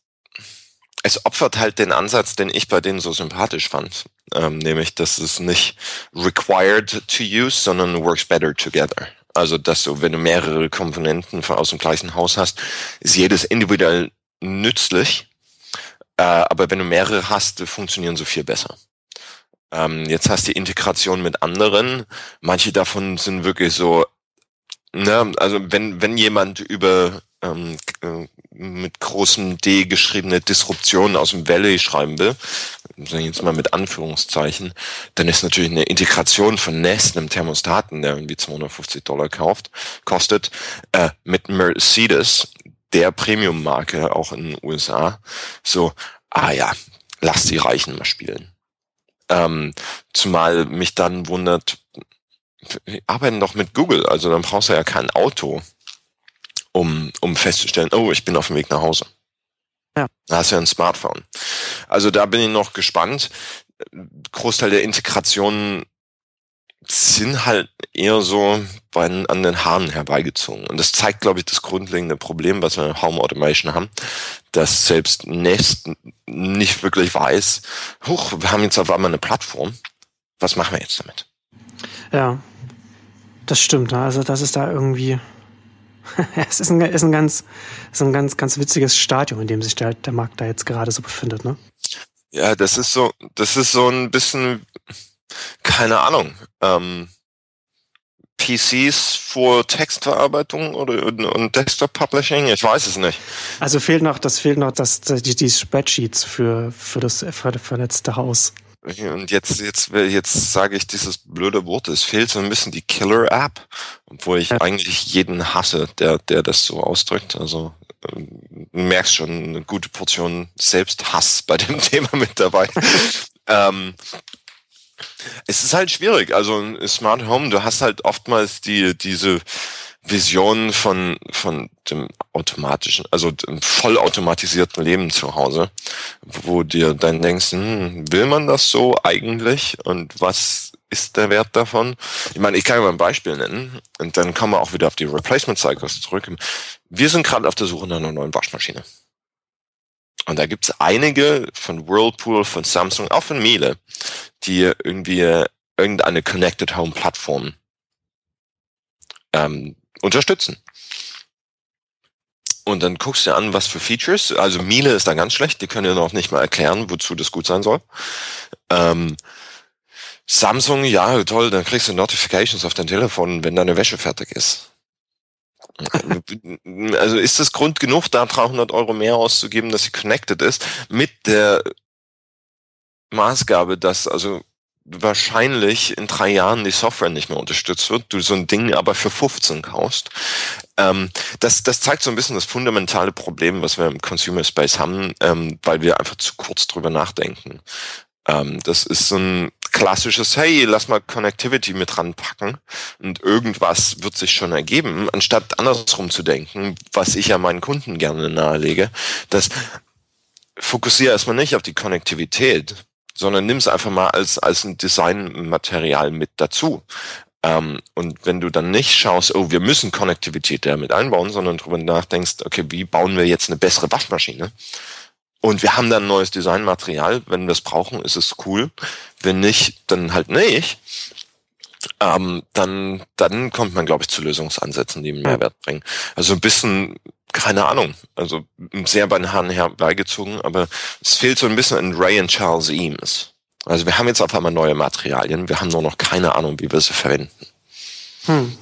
es opfert halt den Ansatz, den ich bei denen so sympathisch fand, ähm, nämlich, dass es nicht required to use, sondern works better together. Also, dass du, wenn du mehrere Komponenten aus dem gleichen Haus hast, ist jedes individuell nützlich äh, aber wenn du mehrere hast, funktionieren so viel besser. Ähm, jetzt hast du die Integration mit anderen. Manche davon sind wirklich so, ne, also wenn, wenn jemand über ähm, äh, mit großem D geschriebene Disruption aus dem Valley schreiben will, jetzt mal mit Anführungszeichen, dann ist natürlich eine Integration von Nest, einem Thermostaten, der irgendwie 250 Dollar kauft, kostet, äh, mit Mercedes, der Premium-Marke auch in den USA. So, ah ja, lass die Reichen mal spielen. Ähm, zumal mich dann wundert, wir arbeiten doch mit Google, also dann brauchst du ja kein Auto, um, um festzustellen, oh, ich bin auf dem Weg nach Hause. Ja. Da hast du ja ein Smartphone. Also da bin ich noch gespannt. Großteil der Integrationen sind halt eher so bei, an den Haaren herbeigezogen. Und das zeigt, glaube ich, das grundlegende Problem, was wir in Home Automation haben, dass selbst Nest nicht wirklich weiß, huch, wir haben jetzt auf einmal eine Plattform, was machen wir jetzt damit?
Ja, das stimmt. Ne? Also das ist da irgendwie, es ist ein, ist ein ganz, ist ein ganz, ganz witziges Stadium, in dem sich der, der Markt da jetzt gerade so befindet, ne?
Ja, das ist so, das ist so ein bisschen, keine Ahnung. Ähm, PCs für Textverarbeitung oder und Desktop Publishing? Ich weiß es nicht.
Also fehlt noch, das fehlt noch, das, die, die Spreadsheets für, für das vernetzte Haus.
Und jetzt, jetzt, jetzt sage ich dieses blöde Wort. Es fehlt so ein bisschen die Killer-App, obwohl ich ja. eigentlich jeden hasse, der, der das so ausdrückt. Also ähm, du merkst schon eine gute Portion Selbsthass bei dem Thema mit dabei. ähm, es ist halt schwierig. Also ein Smart Home, du hast halt oftmals die, diese Vision von, von dem automatischen, also dem vollautomatisierten Leben zu Hause, wo dir dann denkst, hm, will man das so eigentlich und was ist der Wert davon? Ich meine, ich kann ja mal ein Beispiel nennen und dann kommen wir auch wieder auf die Replacement Cycles zurück. Wir sind gerade auf der Suche nach einer neuen Waschmaschine. Und da gibt's einige von Whirlpool, von Samsung, auch von Miele, die irgendwie irgendeine Connected Home Plattform ähm, unterstützen. Und dann guckst du an, was für Features. Also Miele ist da ganz schlecht, die können ja noch nicht mal erklären, wozu das gut sein soll. Ähm, Samsung, ja, toll, dann kriegst du Notifications auf dein Telefon, wenn deine Wäsche fertig ist. Also ist es Grund genug, da 300 Euro mehr auszugeben, dass sie connected ist, mit der Maßgabe, dass also wahrscheinlich in drei Jahren die Software nicht mehr unterstützt wird, du so ein Ding aber für 15 kaufst. Ähm, das, das zeigt so ein bisschen das fundamentale Problem, was wir im Consumer Space haben, ähm, weil wir einfach zu kurz drüber nachdenken. Ähm, das ist so ein klassisches, hey, lass mal Connectivity mit ranpacken und irgendwas wird sich schon ergeben, anstatt andersrum zu denken, was ich ja meinen Kunden gerne nahelege, dass fokussiere erstmal nicht auf die Konnektivität, sondern nimm es einfach mal als, als ein Designmaterial mit dazu. Ähm, und wenn du dann nicht schaust, oh, wir müssen Konnektivität damit einbauen, sondern darüber nachdenkst, okay, wie bauen wir jetzt eine bessere Waschmaschine? Und wir haben dann neues Designmaterial. Wenn wir es brauchen, ist es cool. Wenn nicht, dann halt nicht. Ähm, dann, dann kommt man, glaube ich, zu Lösungsansätzen, die einen Mehrwert bringen. Also ein bisschen, keine Ahnung, also sehr bei den Haaren herbeigezogen, aber es fehlt so ein bisschen in Ray und Charles Eames. Also wir haben jetzt auf einmal neue Materialien, wir haben nur noch keine Ahnung, wie wir sie verwenden.
Hm.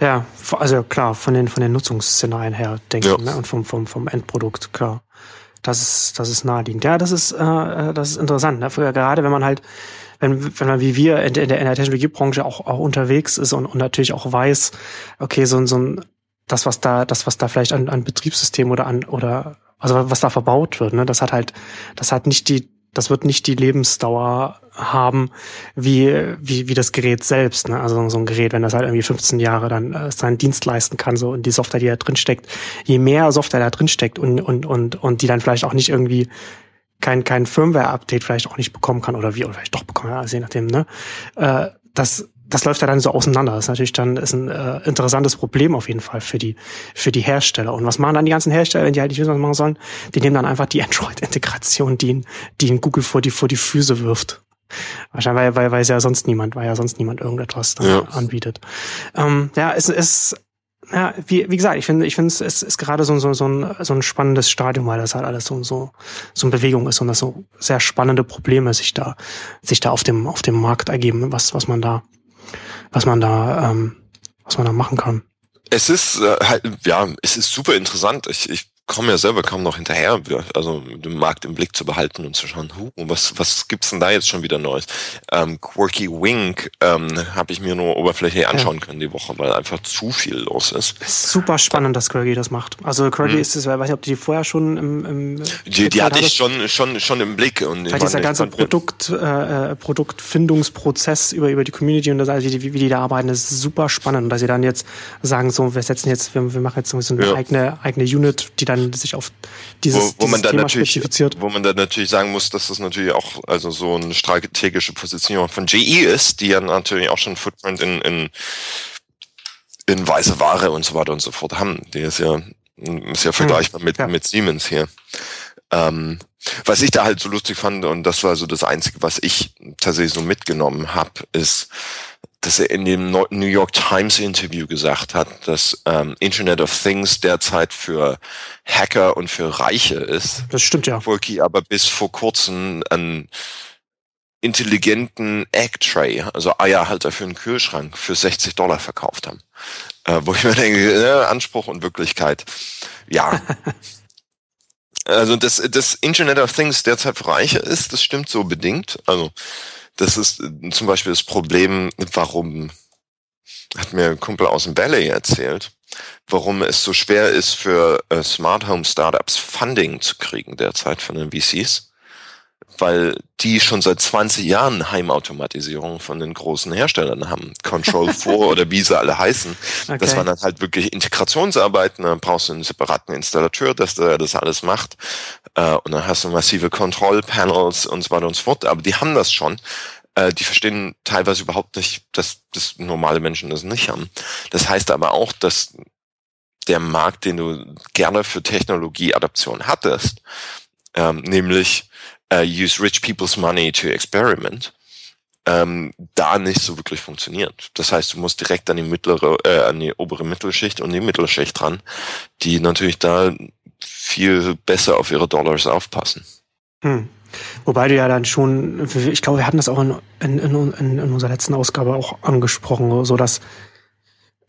Ja, also klar, von den, von den Nutzungsszenarien her denken ja. ne? und vom, vom, vom Endprodukt, klar. Das ist, das ist naheliegend. Ja, das ist, äh, äh das ist interessant. Ne? Gerade wenn man halt, wenn, wenn man wie wir in der, in der Technologiebranche auch, auch unterwegs ist und, und natürlich auch weiß, okay, so, so ein, das, was da, das, was da vielleicht an, an Betriebssystem oder an, oder, also was da verbaut wird, ne, das hat halt, das hat nicht die, das wird nicht die Lebensdauer haben wie, wie, wie das Gerät selbst. Ne? Also so ein Gerät, wenn das halt irgendwie 15 Jahre dann äh, seinen Dienst leisten kann, so und die Software, die da drin steckt, je mehr Software da drin steckt und, und, und, und die dann vielleicht auch nicht irgendwie kein, kein Firmware-Update vielleicht auch nicht bekommen kann oder wie, oder vielleicht doch bekommen, also je nachdem, ne? Äh, das, das läuft ja dann so auseinander. Das ist natürlich dann ist ein äh, interessantes Problem auf jeden Fall für die für die Hersteller. Und was machen dann die ganzen Hersteller, wenn die halt nicht wissen, was machen sollen? Die nehmen dann einfach die Android-Integration, die die in Google vor die vor die Füße wirft. Wahrscheinlich, weil, weil, weil es ja sonst niemand, weil ja sonst niemand irgendetwas ja. anbietet. Ähm, ja, es ist ja, wie, wie gesagt, ich finde, ich finde, es ist, ist gerade so, so, so, ein, so ein spannendes Stadium, weil das halt alles so, so, so in Bewegung ist und das so sehr spannende Probleme sich da, sich da auf dem, auf dem Markt ergeben, was, was man da, was man da, ähm, was man da machen kann.
Es ist äh, halt, ja, es ist super interessant. Ich, ich komme ja selber kaum noch hinterher, also den Markt im Blick zu behalten und zu schauen, hu, was, was gibt's denn da jetzt schon wieder Neues? Ähm, Quirky Wink ähm, habe ich mir nur oberflächlich anschauen ja. können die Woche, weil einfach zu viel los ist.
ist super spannend, dass Quirky das macht. Also Quirky hm. ist es, ich weiß nicht, ob die vorher schon im, im
Die, die hatte ich schon, schon, schon im Blick. Und
Vielleicht dieser ganze Produkt, äh, äh, Produktfindungsprozess über, über die Community und das, also wie, wie die da arbeiten, ist super spannend. Und dass sie dann jetzt sagen, so, wir setzen jetzt, wir, wir machen jetzt so eine ja. eigene, eigene Unit, die dann dann sich auf dieses,
wo, wo
dieses
Thema spezifiziert. Wo man dann natürlich sagen muss, dass das natürlich auch also so eine strategische Positionierung von GE ist, die ja natürlich auch schon Footprint in, in, in weiße Ware und so weiter und so fort haben. Die ist ja, ist ja vergleichbar hm, mit, ja. mit Siemens hier. Ähm, was ich da halt so lustig fand, und das war so das Einzige, was ich tatsächlich so mitgenommen habe, ist, dass er in dem New York Times Interview gesagt hat, dass ähm, Internet of Things derzeit für Hacker und für Reiche ist.
Das stimmt ja.
Wookie aber bis vor kurzem einen intelligenten Egg-Tray, also Eierhalter für einen Kühlschrank, für 60 Dollar verkauft haben. Äh, wo ich mir denke, äh, Anspruch und Wirklichkeit, ja. also das, das Internet of Things derzeit für Reiche ist, das stimmt so bedingt. Also das ist äh, zum Beispiel das Problem, warum, hat mir ein Kumpel aus dem Valley erzählt, warum es so schwer ist für äh, Smart Home Startups Funding zu kriegen derzeit von den VCs weil die schon seit 20 Jahren Heimautomatisierung von den großen Herstellern haben. Control 4 oder wie sie alle heißen. Okay. Das waren dann halt wirklich Integrationsarbeiten. Dann brauchst du einen separaten Installateur, dass der das alles macht. Äh, und dann hast du massive Kontrollpanels und so weiter und so fort. Aber die haben das schon. Äh, die verstehen teilweise überhaupt nicht, dass, dass normale Menschen das nicht haben. Das heißt aber auch, dass der Markt, den du gerne für Technologieadaption hattest, ähm, nämlich uh, use rich people's money to experiment, ähm, da nicht so wirklich funktioniert. Das heißt, du musst direkt an die mittlere, äh, an die obere Mittelschicht und die Mittelschicht ran, die natürlich da viel besser auf ihre Dollars aufpassen.
Hm. Wobei du ja dann schon, ich glaube, wir hatten das auch in, in, in, in unserer letzten Ausgabe auch angesprochen, so dass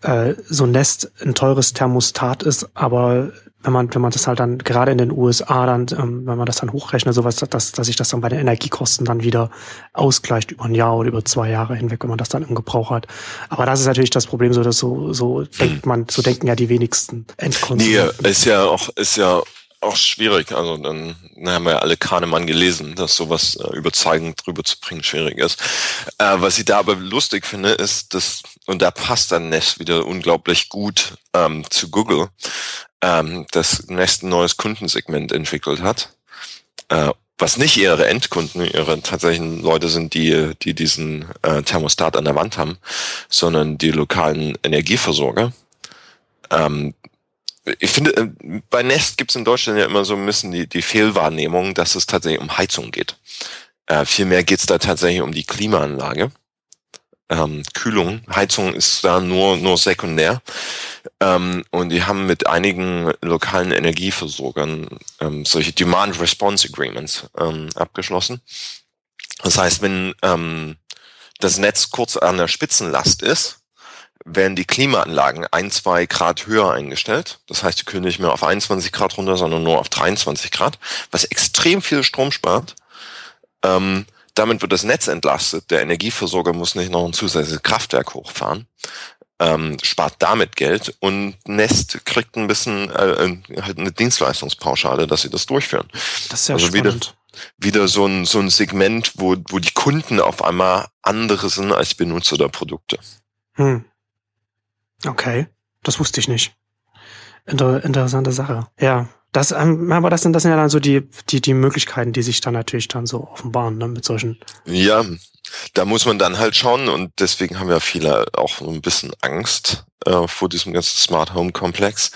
äh, so ein Nest ein teures Thermostat ist, aber wenn man, wenn man das halt dann gerade in den USA dann, ähm, wenn man das dann hochrechnet, sowas, dass, dass sich das dann bei den Energiekosten dann wieder ausgleicht über ein Jahr oder über zwei Jahre hinweg, wenn man das dann im Gebrauch hat. Aber das ist natürlich das Problem, so dass so, so hm. denkt man, so denken ja die wenigsten
Endkonsumenten. Nee, ist ja auch, ist ja auch schwierig. Also dann, dann haben wir alle Kahnemann gelesen, dass sowas äh, überzeugend drüber zu bringen schwierig ist. Äh, was ich da aber lustig finde, ist, dass, und da passt dann Nest wieder unglaublich gut ähm, zu Google, ähm, dass Nest ein neues Kundensegment entwickelt hat. Äh, was nicht ihre Endkunden, ihre tatsächlichen Leute sind, die, die diesen äh, Thermostat an der Wand haben, sondern die lokalen Energieversorger. Ähm, ich finde, äh, bei Nest gibt es in Deutschland ja immer so ein bisschen die, die Fehlwahrnehmung, dass es tatsächlich um Heizung geht. Äh, vielmehr geht es da tatsächlich um die Klimaanlage. Ähm, Kühlung, Heizung ist da nur, nur sekundär. Ähm, und die haben mit einigen lokalen Energieversorgern ähm, solche Demand Response Agreements ähm, abgeschlossen. Das heißt, wenn ähm, das Netz kurz an der Spitzenlast ist, werden die Klimaanlagen ein, zwei Grad höher eingestellt. Das heißt, die können nicht mehr auf 21 Grad runter, sondern nur auf 23 Grad, was extrem viel Strom spart. Ähm, damit wird das Netz entlastet. Der Energieversorger muss nicht noch ein zusätzliches Kraftwerk hochfahren, ähm, spart damit Geld und Nest kriegt ein bisschen äh, halt eine Dienstleistungspauschale, dass sie das durchführen.
Das ist ja also spannend.
Wieder, wieder so ein, so ein Segment, wo, wo die Kunden auf einmal andere sind als Benutzer der Produkte. Hm.
Okay, das wusste ich nicht. Inter interessante Sache. Ja, das, ähm, aber das sind, das sind ja dann so die, die, die Möglichkeiten, die sich dann natürlich dann so offenbaren, ne, mit solchen.
Ja, da muss man dann halt schauen und deswegen haben ja viele auch ein bisschen Angst äh, vor diesem ganzen Smart Home Komplex,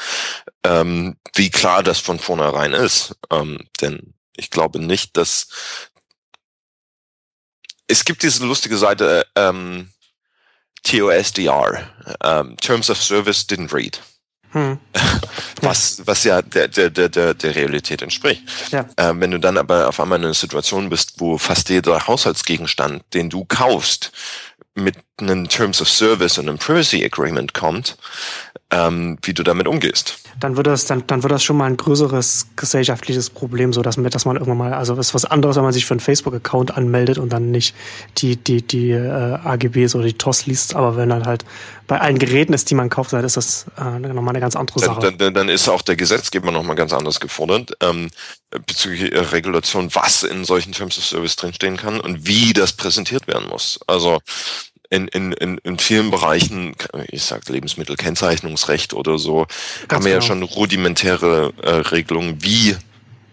ähm, wie klar das von vornherein ist. Ähm, denn ich glaube nicht, dass es gibt diese lustige Seite, ähm, TOSDR, um, Terms of Service didn't read. Hm. Was, was ja der, der, der, der Realität entspricht. Ja. Ähm, wenn du dann aber auf einmal in einer Situation bist, wo fast jeder Haushaltsgegenstand, den du kaufst, mit einem Terms of Service und einem Privacy Agreement kommt, ähm, wie du damit umgehst.
Dann wird das, dann, dann wird das schon mal ein größeres gesellschaftliches Problem, so dass, dass man irgendwann mal, also es ist was anderes, wenn man sich für einen Facebook-Account anmeldet und dann nicht die, die, die äh, AGBs oder die TOS liest, aber wenn dann halt bei allen Geräten ist, die man kauft, dann ist das äh, nochmal eine ganz andere Sache.
Dann, dann, dann ist auch der Gesetzgeber nochmal ganz anders gefordert, ähm, bezüglich Regulation, was in solchen Terms of Service drinstehen kann und wie das präsentiert werden muss. Also in, in, in, in vielen Bereichen, ich sag Lebensmittelkennzeichnungsrecht oder so, Ganz haben wir genau. ja schon rudimentäre äh, Regelungen, wie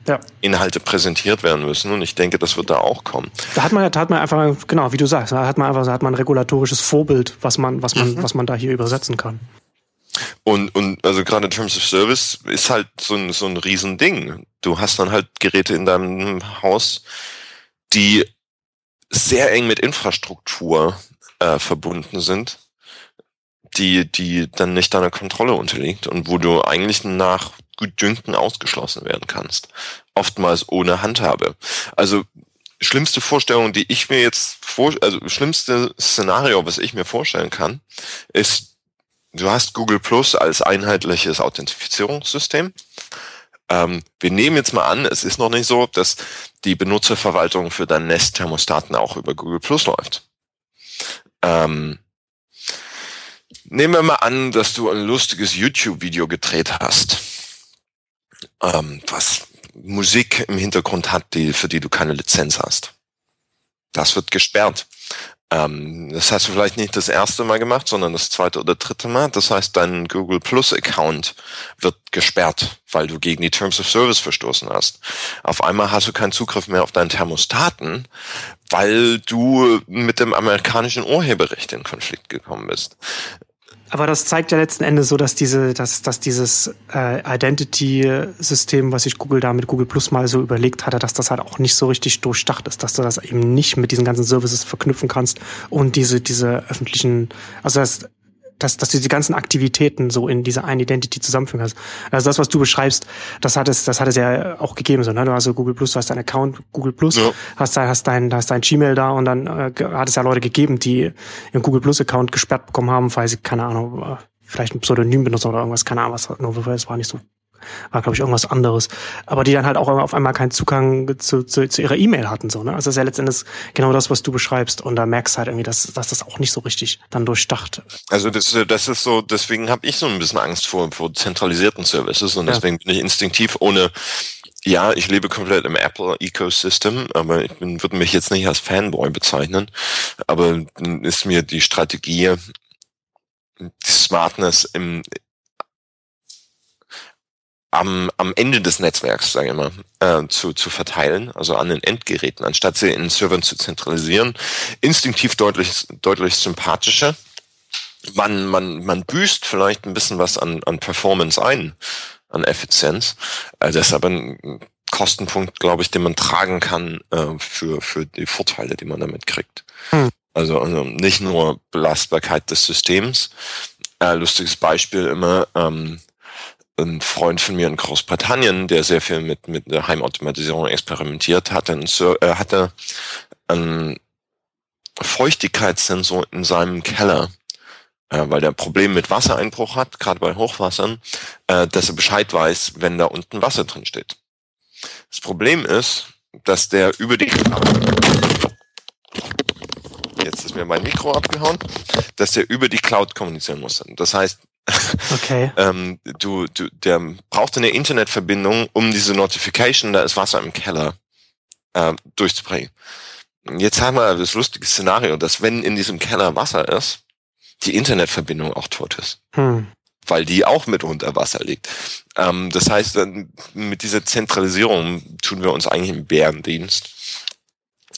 ja. Inhalte präsentiert werden müssen. Und ich denke, das wird da auch kommen.
Da hat man, da hat man einfach, genau, wie du sagst, da hat man einfach, da hat man ein regulatorisches Vorbild, was man, was man, mhm. was man da hier übersetzen kann.
Und, und also gerade Terms of Service ist halt so ein, so ein Riesending. Du hast dann halt Geräte in deinem Haus, die sehr eng mit Infrastruktur äh, verbunden sind, die, die dann nicht deiner Kontrolle unterliegt und wo du eigentlich nach Gutdünken ausgeschlossen werden kannst. Oftmals ohne Handhabe. Also schlimmste Vorstellung, die ich mir jetzt vor, also schlimmste Szenario, was ich mir vorstellen kann, ist, du hast Google Plus als einheitliches Authentifizierungssystem. Ähm, wir nehmen jetzt mal an, es ist noch nicht so, dass die Benutzerverwaltung für dein Nest-Thermostaten auch über Google Plus läuft. Ähm, nehmen wir mal an, dass du ein lustiges YouTube-Video gedreht hast, ähm, was Musik im Hintergrund hat, die, für die du keine Lizenz hast. Das wird gesperrt. Ähm, das hast du vielleicht nicht das erste Mal gemacht, sondern das zweite oder dritte Mal. Das heißt, dein Google Plus Account wird gesperrt, weil du gegen die Terms of Service verstoßen hast. Auf einmal hast du keinen Zugriff mehr auf deinen Thermostaten, weil du mit dem amerikanischen Urheberrecht in Konflikt gekommen bist.
Aber das zeigt ja letzten Endes so, dass diese, dass, dass dieses äh, Identity-System, was sich Google da mit Google Plus mal so überlegt hatte, dass das halt auch nicht so richtig durchdacht ist, dass du das eben nicht mit diesen ganzen Services verknüpfen kannst und diese, diese öffentlichen, also das dass, dass du die ganzen Aktivitäten so in dieser einen Identity zusammenfügen hast. Also das, was du beschreibst, das hat es, das hat es ja auch gegeben. So, ne? Du hast so Google Plus, du hast deinen Account Google Plus, ja. hast, hast dein, hast dein Gmail da und dann äh, hat es ja Leute gegeben, die ihren Google Plus Account gesperrt bekommen haben, weil sie, keine Ahnung, äh, vielleicht ein Pseudonym benutzen oder irgendwas, keine Ahnung, was nur es war nicht so war glaube ich irgendwas anderes, aber die dann halt auch auf einmal keinen Zugang zu, zu, zu ihrer E-Mail hatten so, ne? Also das ist ja letztendlich genau das, was du beschreibst und da merkst du halt irgendwie, dass, dass das auch nicht so richtig dann durchdacht.
Also das, das ist so, deswegen habe ich so ein bisschen Angst vor, vor zentralisierten Services und deswegen ja. bin ich instinktiv ohne ja, ich lebe komplett im Apple-Ecosystem, aber ich bin, würde mich jetzt nicht als Fanboy bezeichnen. Aber ist mir die Strategie, die Smartness im, am, am Ende des Netzwerks, sage ich mal, äh, zu, zu verteilen, also an den Endgeräten, anstatt sie in Servern zu zentralisieren, instinktiv deutlich, deutlich sympathischer. Man, man, man büßt vielleicht ein bisschen was an, an Performance ein, an Effizienz. Also das ist aber ein Kostenpunkt, glaube ich, den man tragen kann äh, für, für die Vorteile, die man damit kriegt. Hm. Also, also nicht nur Belastbarkeit des Systems. Äh, lustiges Beispiel immer, ähm, ein Freund von mir in Großbritannien, der sehr viel mit, mit der Heimautomatisierung experimentiert, hatte einen, äh, hatte einen Feuchtigkeitssensor in seinem Keller äh, weil der Problem mit Wassereinbruch hat, gerade bei Hochwassern, äh, dass er Bescheid weiß, wenn da unten Wasser drin steht. Das Problem ist, dass der über die jetzt ist mir mein Mikro abgehauen, dass der über die Cloud kommunizieren muss. Das heißt,
okay.
ähm, du, du, der braucht eine Internetverbindung, um diese Notification, da ist Wasser im Keller, äh, durchzubringen. Jetzt haben wir das lustige Szenario, dass wenn in diesem Keller Wasser ist, die Internetverbindung auch tot ist. Hm. Weil die auch mit unter Wasser liegt. Ähm, das heißt, mit dieser Zentralisierung tun wir uns eigentlich einen Bärendienst.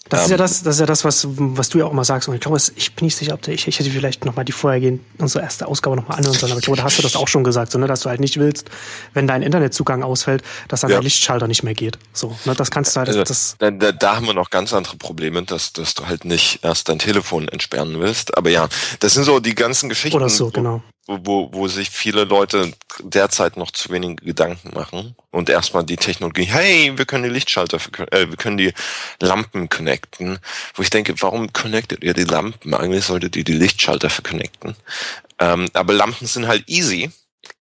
Das ist ja ähm, das, das ist ja das, was, was du ja auch immer sagst. Und ich glaube, ich bin nicht sicher, ob der, ich, ich hätte vielleicht nochmal die vorhergehend, unsere erste Ausgabe nochmal anhören sollen. Aber ich glaube, da hast du das auch schon gesagt, so, ne, dass du halt nicht willst, wenn dein Internetzugang ausfällt, dass dann ja. der Lichtschalter nicht mehr geht. So, ne, das kannst du halt,
also,
das,
da, da, da haben wir noch ganz andere Probleme, dass, dass du halt nicht erst dein Telefon entsperren willst. Aber ja, das sind so die ganzen Geschichten.
Oder so, genau
wo, wo sich viele Leute derzeit noch zu wenig Gedanken machen und erstmal die Technologie, hey, wir können die Lichtschalter, äh, wir können die Lampen connecten, wo ich denke, warum connectet ihr die Lampen? Eigentlich solltet ihr die Lichtschalter verconnecten. Ähm, aber Lampen sind halt easy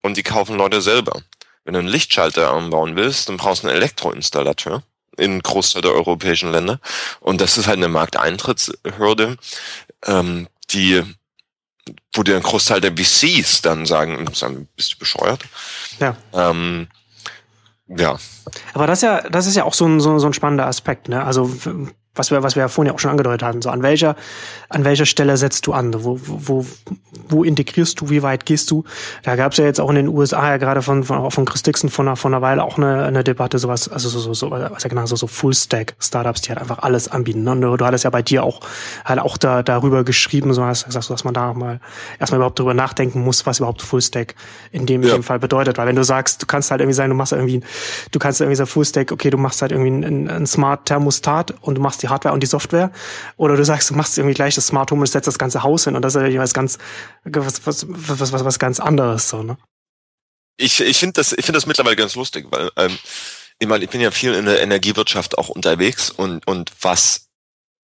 und die kaufen Leute selber. Wenn du einen Lichtschalter anbauen willst, dann brauchst du einen Elektroinstallateur in Großteil der europäischen Länder. Und das ist halt eine Markteintrittshürde, ähm, die wo dir ein Großteil der VCs dann sagen, bist du bescheuert?
Ja.
Ähm, ja.
Aber das ist ja, das ist ja auch so ein, so, so ein spannender Aspekt, ne? Also was wir, was wir ja vorhin ja auch schon angedeutet hatten, so an welcher, an welcher Stelle setzt du an? Wo, wo, wo integrierst du? Wie weit gehst du? Da gab es ja jetzt auch in den USA ja gerade von, von, auch von Chris Dixon von einer, von einer Weile auch eine, eine Debatte, sowas, also so, so, so, was ja genau, so, so Full-Stack-Startups, die halt einfach alles anbieten. Ne? Du, du hattest ja bei dir auch halt auch da, darüber geschrieben, so hast gesagt, dass man da mal erstmal überhaupt drüber nachdenken muss, was überhaupt Full-Stack in dem, ja. in dem Fall bedeutet. Weil wenn du sagst, du kannst halt irgendwie sagen, du machst irgendwie, du kannst irgendwie so Full-Stack, okay, du machst halt irgendwie ein, ein Smart-Thermostat und du machst die Hardware und die Software. Oder du sagst, du machst irgendwie gleich das Smart Home und setzt das ganze Haus hin und das ist ja was ganz, was, was, was, was, was ganz anderes, so, ne?
Ich, ich finde das, ich finde das mittlerweile ganz lustig, weil, ähm, ich meine, ich bin ja viel in der Energiewirtschaft auch unterwegs und, und was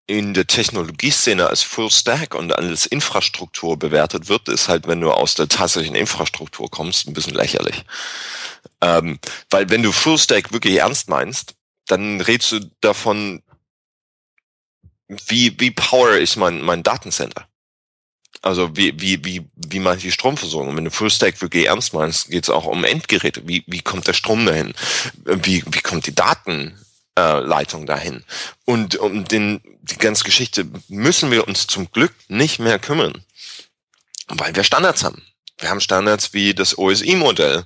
in der Technologieszene als Full Stack und als Infrastruktur bewertet wird, ist halt, wenn du aus der tatsächlichen Infrastruktur kommst, ein bisschen lächerlich. Ähm, weil wenn du Full Stack wirklich ernst meinst, dann redest du davon, wie, wie power ist mein, mein Datencenter? Also wie, wie, wie, wie mache ich die Stromversorgung? Wenn du Fullstack wirklich ernst meinst, geht es auch um Endgeräte. Wie, wie kommt der Strom dahin? Wie, wie kommt die Datenleitung dahin? Und um den, die ganze Geschichte müssen wir uns zum Glück nicht mehr kümmern, weil wir Standards haben. Wir haben Standards wie das OSI-Modell,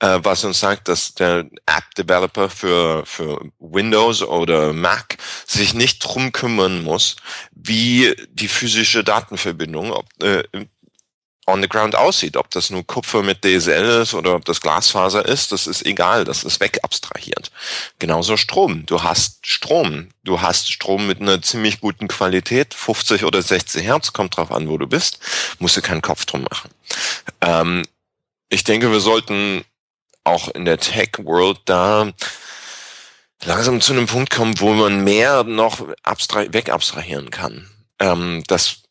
äh, was uns sagt, dass der App-Developer für, für Windows oder Mac sich nicht drum kümmern muss, wie die physische Datenverbindung ob, äh, on the ground aussieht. Ob das nur Kupfer mit DSL ist oder ob das Glasfaser ist, das ist egal, das ist wegabstrahiert. Genauso Strom. Du hast Strom. Du hast Strom mit einer ziemlich guten Qualität, 50 oder 60 Hertz, kommt drauf an, wo du bist, musst du keinen Kopf drum machen. Ähm, ich denke, wir sollten auch in der Tech-World da langsam zu einem Punkt kommen, wo man mehr noch abstra wegabstrahieren kann. Ähm, das –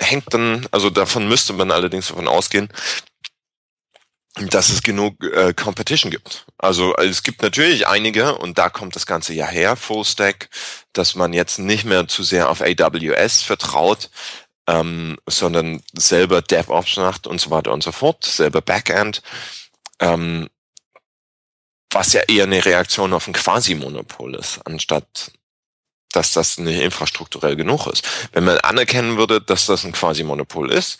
hängt dann, also davon müsste man allerdings davon ausgehen, dass es genug äh, Competition gibt. Also es gibt natürlich einige und da kommt das ganze ja her, Full Stack, dass man jetzt nicht mehr zu sehr auf AWS vertraut, ähm, sondern selber DevOps macht und so weiter und so fort, selber Backend, ähm, was ja eher eine Reaktion auf ein Quasi-Monopol ist, anstatt dass das nicht infrastrukturell genug ist. Wenn man anerkennen würde, dass das ein Quasi-Monopol ist,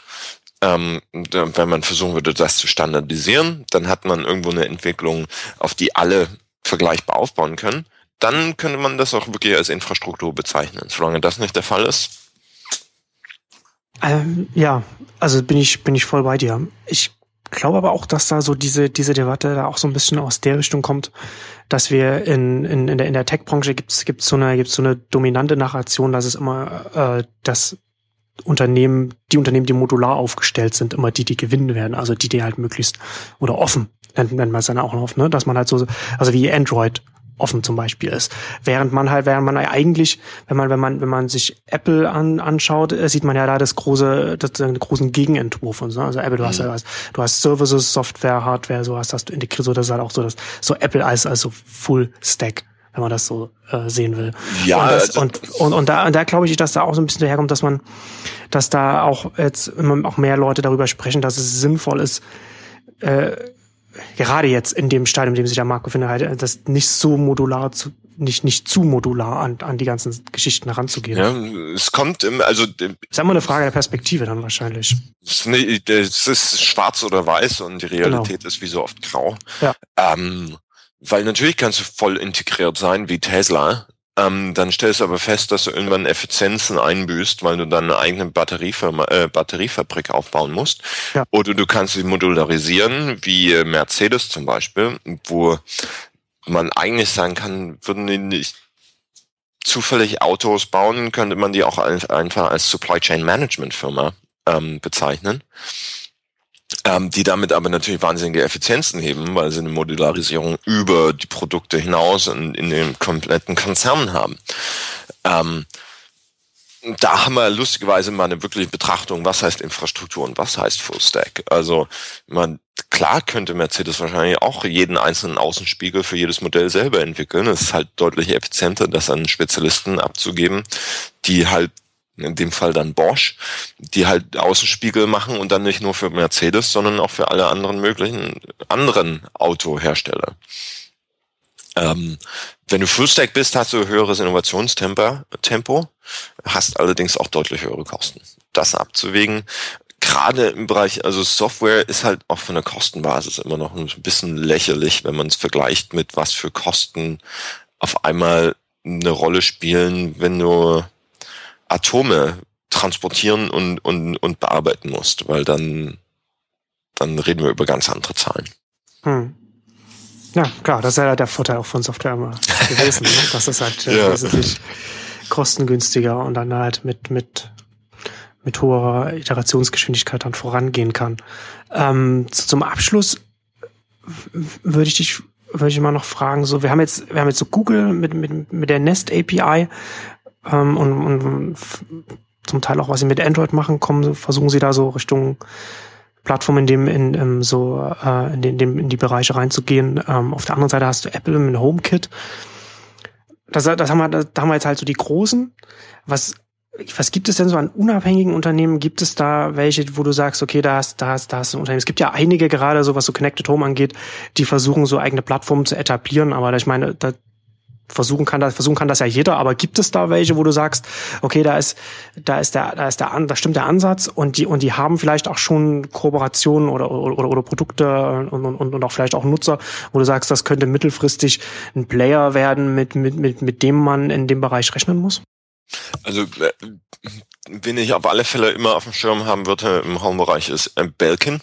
ähm, wenn man versuchen würde, das zu standardisieren, dann hat man irgendwo eine Entwicklung, auf die alle vergleichbar aufbauen können. Dann könnte man das auch wirklich als Infrastruktur bezeichnen. Solange das nicht der Fall ist.
Ähm, ja, also bin ich, bin ich voll bei dir. Ich glaube aber auch, dass da so diese, diese Debatte da auch so ein bisschen aus der Richtung kommt, dass wir in, in, in der, in der Tech-Branche gibt's gibt's so eine, gibt's so eine dominante Narration, dass es immer, äh, dass Unternehmen, die Unternehmen, die modular aufgestellt sind, immer die, die gewinnen werden, also die, die halt möglichst oder offen nennt, nennt man es dann auch noch, ne? dass man halt so, also wie Android offen zum Beispiel ist. Während man halt, während man eigentlich, wenn man, wenn man, wenn man sich Apple an, anschaut, äh, sieht man ja da das große, das, den großen Gegenentwurf und so. Also Apple, du mhm. hast ja, du hast Services, Software, Hardware, so hast, hast du integriert, so das ist halt auch so das, so Apple als, also Full Stack wenn man das so äh, sehen will.
Ja,
und,
das,
und, und, und, da, und da glaube ich, dass da auch so ein bisschen daherkommt, dass man, dass da auch jetzt immer auch mehr Leute darüber sprechen, dass es sinnvoll ist, äh, gerade jetzt in dem Stadium, in dem sich der Markt befindet, halt, das nicht so modular zu nicht nicht zu modular an, an die ganzen Geschichten heranzugehen.
Ja, es kommt im, also
das ist immer eine Frage der Perspektive dann wahrscheinlich.
Es ist schwarz oder weiß und die Realität genau. ist wie so oft grau. Ja. Ähm, weil natürlich kannst du voll integriert sein wie Tesla. Ähm, dann stellst du aber fest, dass du irgendwann Effizienzen einbüßt, weil du dann eine eigene Batteriefirma, äh, Batteriefabrik aufbauen musst. Ja. Oder du kannst sie modularisieren, wie Mercedes zum Beispiel, wo man eigentlich sagen kann, würden die nicht zufällig Autos bauen, könnte man die auch einfach als Supply Chain Management Firma ähm, bezeichnen ähm, die damit aber natürlich wahnsinnige Effizienzen heben, weil sie eine Modularisierung über die Produkte hinaus in, in den kompletten Konzernen haben. Ähm, da haben wir lustigerweise mal eine wirkliche Betrachtung, was heißt Infrastruktur und was heißt Full Stack. Also man, klar könnte Mercedes wahrscheinlich auch jeden einzelnen Außenspiegel für jedes Modell selber entwickeln. Es ist halt deutlich effizienter, das an Spezialisten abzugeben, die halt in dem Fall dann Bosch, die halt Außenspiegel machen und dann nicht nur für Mercedes, sondern auch für alle anderen möglichen anderen Autohersteller. Ähm, wenn du Fullstack bist, hast du höheres Innovationstempo, Tempo, hast allerdings auch deutlich höhere Kosten. Das abzuwägen, gerade im Bereich, also Software ist halt auch von der Kostenbasis immer noch ein bisschen lächerlich, wenn man es vergleicht mit was für Kosten auf einmal eine Rolle spielen, wenn du Atome transportieren und, und, und bearbeiten musst, weil dann, dann reden wir über ganz andere Zahlen. Hm.
Ja, klar, das ist ja der Vorteil auch von Software immer gewesen. ne? Das ist halt äh, ja. wesentlich kostengünstiger und dann halt mit, mit, mit hoher Iterationsgeschwindigkeit dann vorangehen kann. Ähm, zum Abschluss würde ich dich würde ich mal noch fragen, so, wir haben jetzt, wir haben jetzt so Google mit, mit, mit der Nest API ähm, und, und zum Teil auch, was sie mit Android machen, kommen, versuchen sie da so Richtung Plattform in dem, in, in ähm, so, äh, in, dem, in die Bereiche reinzugehen. Ähm, auf der anderen Seite hast du Apple mit HomeKit. Das, das haben wir, da haben wir jetzt halt so die großen. Was, was gibt es denn so an unabhängigen Unternehmen? Gibt es da welche, wo du sagst, okay, da hast, da hast, da hast ein Unternehmen. Es gibt ja einige gerade, so was so Connected Home angeht, die versuchen so eigene Plattformen zu etablieren, aber ich meine, da, versuchen kann, das, versuchen kann das ja jeder, aber gibt es da welche, wo du sagst, okay, da ist, da ist der, da ist der, da stimmt der Ansatz und die, und die haben vielleicht auch schon Kooperationen oder, oder, oder Produkte und, und, und auch vielleicht auch Nutzer, wo du sagst, das könnte mittelfristig ein Player werden, mit, mit, mit, mit dem man in dem Bereich rechnen muss?
Also, äh, wen ich auf alle Fälle immer auf dem Schirm haben würde im Home-Bereich ist äh, Belkin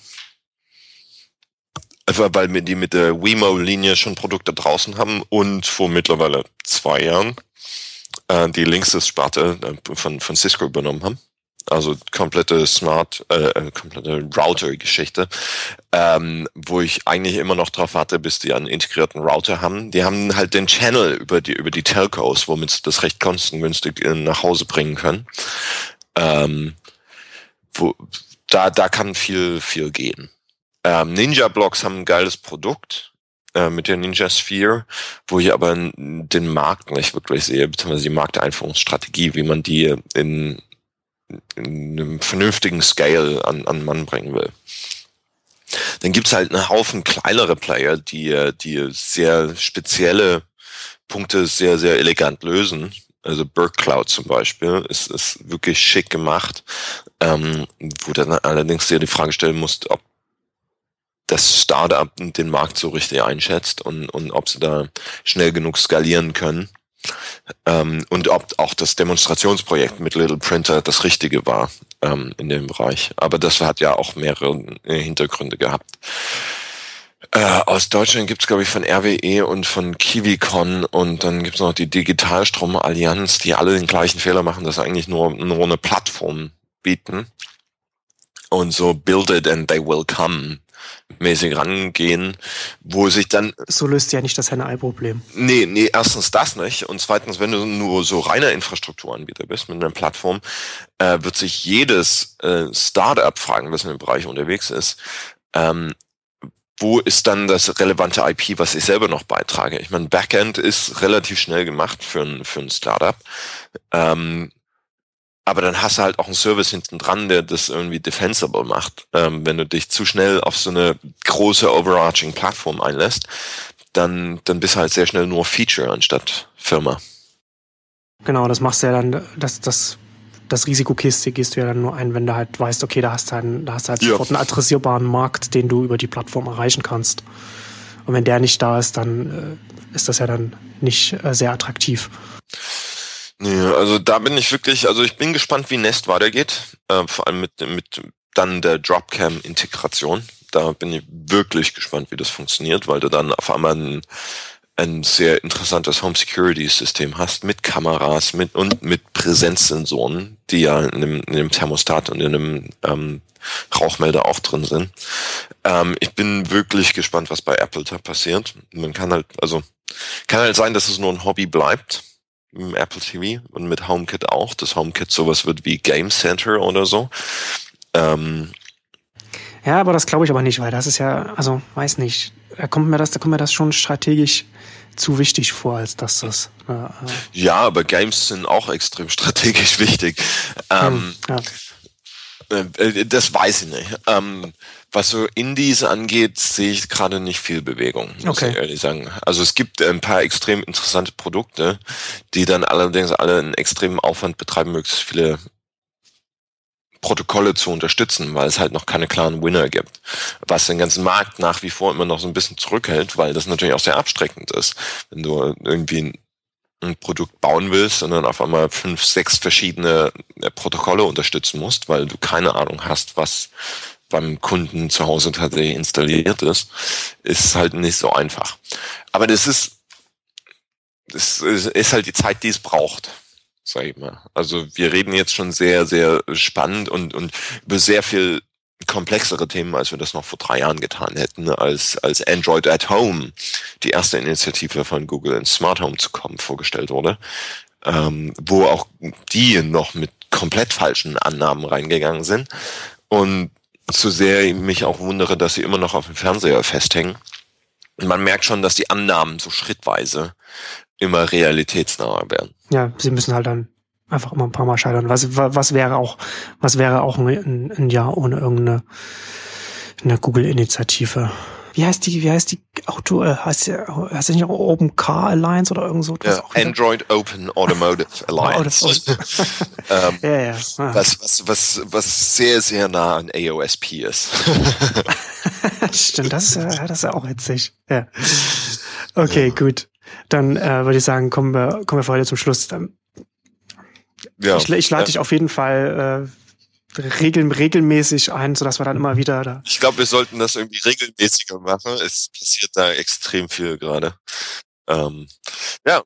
Einfach weil wir die mit der Wemo-Linie schon Produkte draußen haben und vor mittlerweile zwei Jahren äh, die Linksys-Sparte äh, von, von Cisco übernommen haben. Also komplette Smart, äh, äh, komplette Router-Geschichte, ähm, wo ich eigentlich immer noch drauf warte, bis die einen integrierten Router haben. Die haben halt den Channel über die über die Telcos, womit sie das recht kostengünstig äh, nach Hause bringen können. Ähm, wo, da da kann viel viel gehen. Ähm, Ninja Blocks haben ein geiles Produkt äh, mit der Ninja Sphere, wo ich aber den Markt nicht wirklich sehe, beziehungsweise die Markteinführungsstrategie, wie man die in, in einem vernünftigen Scale an, an Mann bringen will. Dann gibt's halt einen Haufen kleinere Player, die, die sehr spezielle Punkte sehr, sehr elegant lösen. Also Burke Cloud zum Beispiel ist, ist wirklich schick gemacht, ähm, wo dann allerdings dir die Frage stellen musst, ob das Startup den Markt so richtig einschätzt und, und ob sie da schnell genug skalieren können. Ähm, und ob auch das Demonstrationsprojekt mit Little Printer das Richtige war ähm, in dem Bereich. Aber das hat ja auch mehrere äh, Hintergründe gehabt. Äh, aus Deutschland gibt's glaube ich, von RWE und von KiwiCon und dann gibt's noch die Digitalstrom-Allianz, die alle den gleichen Fehler machen, dass sie eigentlich nur, nur eine Plattform bieten und so build it and they will come mäßig rangehen, wo sich dann...
So löst ja nicht das Henne-Ei-Problem.
Nee, nee, erstens das nicht und zweitens, wenn du nur so reiner Infrastrukturanbieter bist mit einer Plattform, äh, wird sich jedes äh, Startup fragen, das in dem Bereich unterwegs ist, ähm, wo ist dann das relevante IP, was ich selber noch beitrage? Ich meine, Backend ist relativ schnell gemacht für ein, für ein Startup. Ähm, aber dann hast du halt auch einen Service hinten dran, der das irgendwie defensible macht. Ähm, wenn du dich zu schnell auf so eine große overarching Plattform einlässt, dann, dann bist du halt sehr schnell nur Feature anstatt Firma.
Genau, das machst du ja dann, das, das, das Risikokiste gehst du ja dann nur ein, wenn du halt weißt, okay, da hast du, einen, da hast du halt ja. sofort einen adressierbaren Markt, den du über die Plattform erreichen kannst. Und wenn der nicht da ist, dann äh, ist das ja dann nicht äh, sehr attraktiv.
Nee, also da bin ich wirklich, also ich bin gespannt, wie Nest weitergeht, äh, vor allem mit, mit dann der Dropcam-Integration. Da bin ich wirklich gespannt, wie das funktioniert, weil du dann auf einmal ein, ein sehr interessantes Home Security System hast mit Kameras mit und mit Präsenzsensoren, die ja in dem, in dem Thermostat und in dem ähm, Rauchmelder auch drin sind. Ähm, ich bin wirklich gespannt, was bei Apple da passiert. Man kann halt, also kann halt sein, dass es nur ein Hobby bleibt Apple TV und mit HomeKit auch. Das HomeKit sowas wird wie Game Center oder so. Ähm,
ja, aber das glaube ich aber nicht, weil das ist ja, also weiß nicht, da kommt mir das, da kommt mir das schon strategisch zu wichtig vor, als dass das. Äh, äh
ja, aber Games sind auch extrem strategisch wichtig. Ähm, hm, ja. Äh, das weiß ich nicht. Ähm, was so Indies angeht, sehe ich gerade nicht viel Bewegung, muss okay. ich ehrlich sagen. Also es gibt ein paar extrem interessante Produkte, die dann allerdings alle einen extremen Aufwand betreiben, möglichst viele Protokolle zu unterstützen, weil es halt noch keine klaren Winner gibt. Was den ganzen Markt nach wie vor immer noch so ein bisschen zurückhält, weil das natürlich auch sehr abstreckend ist. Wenn du irgendwie ein, ein Produkt bauen willst und dann auf einmal fünf, sechs verschiedene äh, Protokolle unterstützen musst, weil du keine Ahnung hast, was beim Kunden zu Hause tatsächlich installiert ist, ist halt nicht so einfach. Aber das ist, das ist halt die Zeit, die es braucht, sag ich mal. Also wir reden jetzt schon sehr, sehr spannend und, und über sehr viel komplexere Themen, als wir das noch vor drei Jahren getan hätten, als, als Android at Home, die erste Initiative von Google ins Smart Home zu kommen, vorgestellt wurde, ähm, wo auch die noch mit komplett falschen Annahmen reingegangen sind. Und so sehr ich mich auch wundere, dass sie immer noch auf dem Fernseher festhängen. Und man merkt schon, dass die Annahmen so schrittweise immer realitätsnaher werden.
Ja, sie müssen halt dann einfach immer ein paar Mal scheitern. Was, was wäre auch, was wäre auch ein, ein Jahr ohne irgendeine eine Google-Initiative? Wie heißt die, wie heißt die Auto, äh, heißt, heißt das nicht auch Open Car Alliance oder irgend so?
Ja, Android Open Automotive Alliance. ähm, ja, ja. Ah. Was, was, was, was sehr, sehr nah an AOSP ist.
Stimmt, das ist, ja, das ist ja auch witzig. Ja. Okay, ja. gut. Dann äh, würde ich sagen, kommen wir, kommen wir für heute zum Schluss. Dann, ja, ich, ich lade ja. dich auf jeden Fall äh, regel, regelmäßig ein, sodass wir dann immer wieder da.
Ich glaube, wir sollten das irgendwie regelmäßiger machen. Es passiert da extrem viel gerade. Ähm, ja.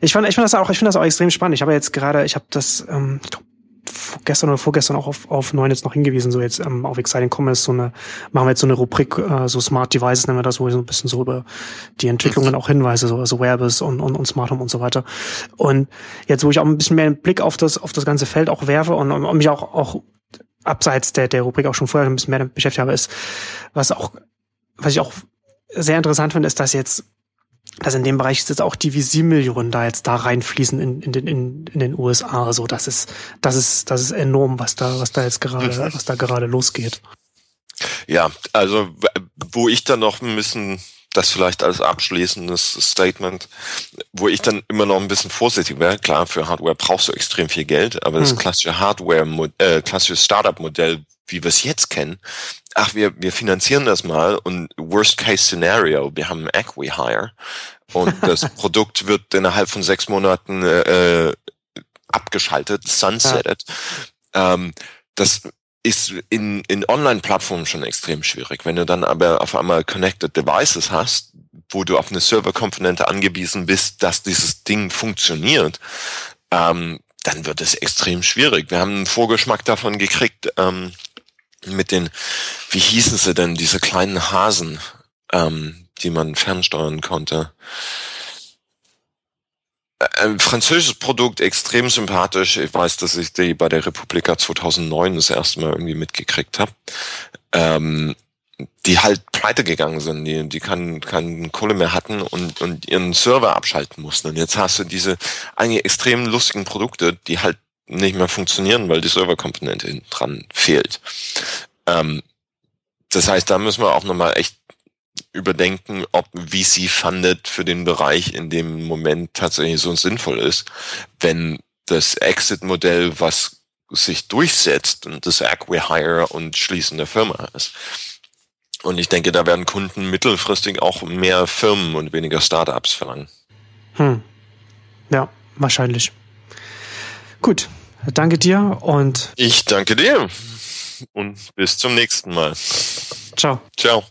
Ich fand, ich fand das auch, ich finde das auch extrem spannend. Ich habe jetzt gerade, ich habe das, ähm, gestern oder vorgestern auch auf, auf neun jetzt noch hingewiesen, so jetzt ähm, auf Exciting Commerce, so eine, machen wir jetzt so eine Rubrik, äh, so Smart Devices nennen wir das, wo wir so ein bisschen so über die Entwicklungen mhm. auch hinweise, so also Wearables und, und, und Smart Home und so weiter. Und jetzt, wo ich auch ein bisschen mehr einen Blick auf das, auf das ganze Feld auch werfe und, und mich auch, auch abseits der, der Rubrik auch schon vorher ein bisschen mehr damit beschäftigt habe, ist, was auch, was ich auch sehr interessant finde, ist, dass jetzt, dass in dem Bereich jetzt auch die VC-Millionen da jetzt da reinfließen in, in, den, in, in den USA. So, das ist, das ist, das ist enorm, was da, was da jetzt gerade, was da gerade losgeht.
Ja, also wo ich dann noch ein bisschen das vielleicht als abschließendes Statement, wo ich dann immer noch ein bisschen vorsichtig wäre. Klar, für Hardware brauchst du extrem viel Geld, aber hm. das klassische Hardware, äh, klassische Startup-Modell, wie wir es jetzt kennen, ach, wir, wir finanzieren das mal und Worst Case Scenario, wir haben Acquihire und das Produkt wird innerhalb von sechs Monaten äh, abgeschaltet, sunsetted. Ja. Ähm, das ist in, in Online-Plattformen schon extrem schwierig. Wenn du dann aber auf einmal Connected Devices hast, wo du auf eine Serverkomponente angewiesen bist, dass dieses Ding funktioniert, ähm, dann wird es extrem schwierig. Wir haben einen Vorgeschmack davon gekriegt ähm, mit den, wie hießen sie denn, diese kleinen Hasen, ähm, die man fernsteuern konnte ein französisches Produkt, extrem sympathisch. Ich weiß, dass ich die bei der Republika 2009 das erste Mal irgendwie mitgekriegt habe. Ähm, die halt pleite gegangen sind, die, die keinen kein Kohle mehr hatten und, und ihren Server abschalten mussten. Und jetzt hast du diese eigentlich extrem lustigen Produkte, die halt nicht mehr funktionieren, weil die Serverkomponente hinten dran fehlt. Ähm, das heißt, da müssen wir auch nochmal echt überdenken, ob VC funded für den Bereich in dem Moment tatsächlich so sinnvoll ist, wenn das Exit-Modell, was sich durchsetzt und das Acquihire und Schließen der Firma ist. Und ich denke, da werden Kunden mittelfristig auch mehr Firmen und weniger Startups verlangen.
Hm. Ja, wahrscheinlich. Gut, danke dir und.
Ich danke dir und bis zum nächsten Mal.
Ciao.
Ciao.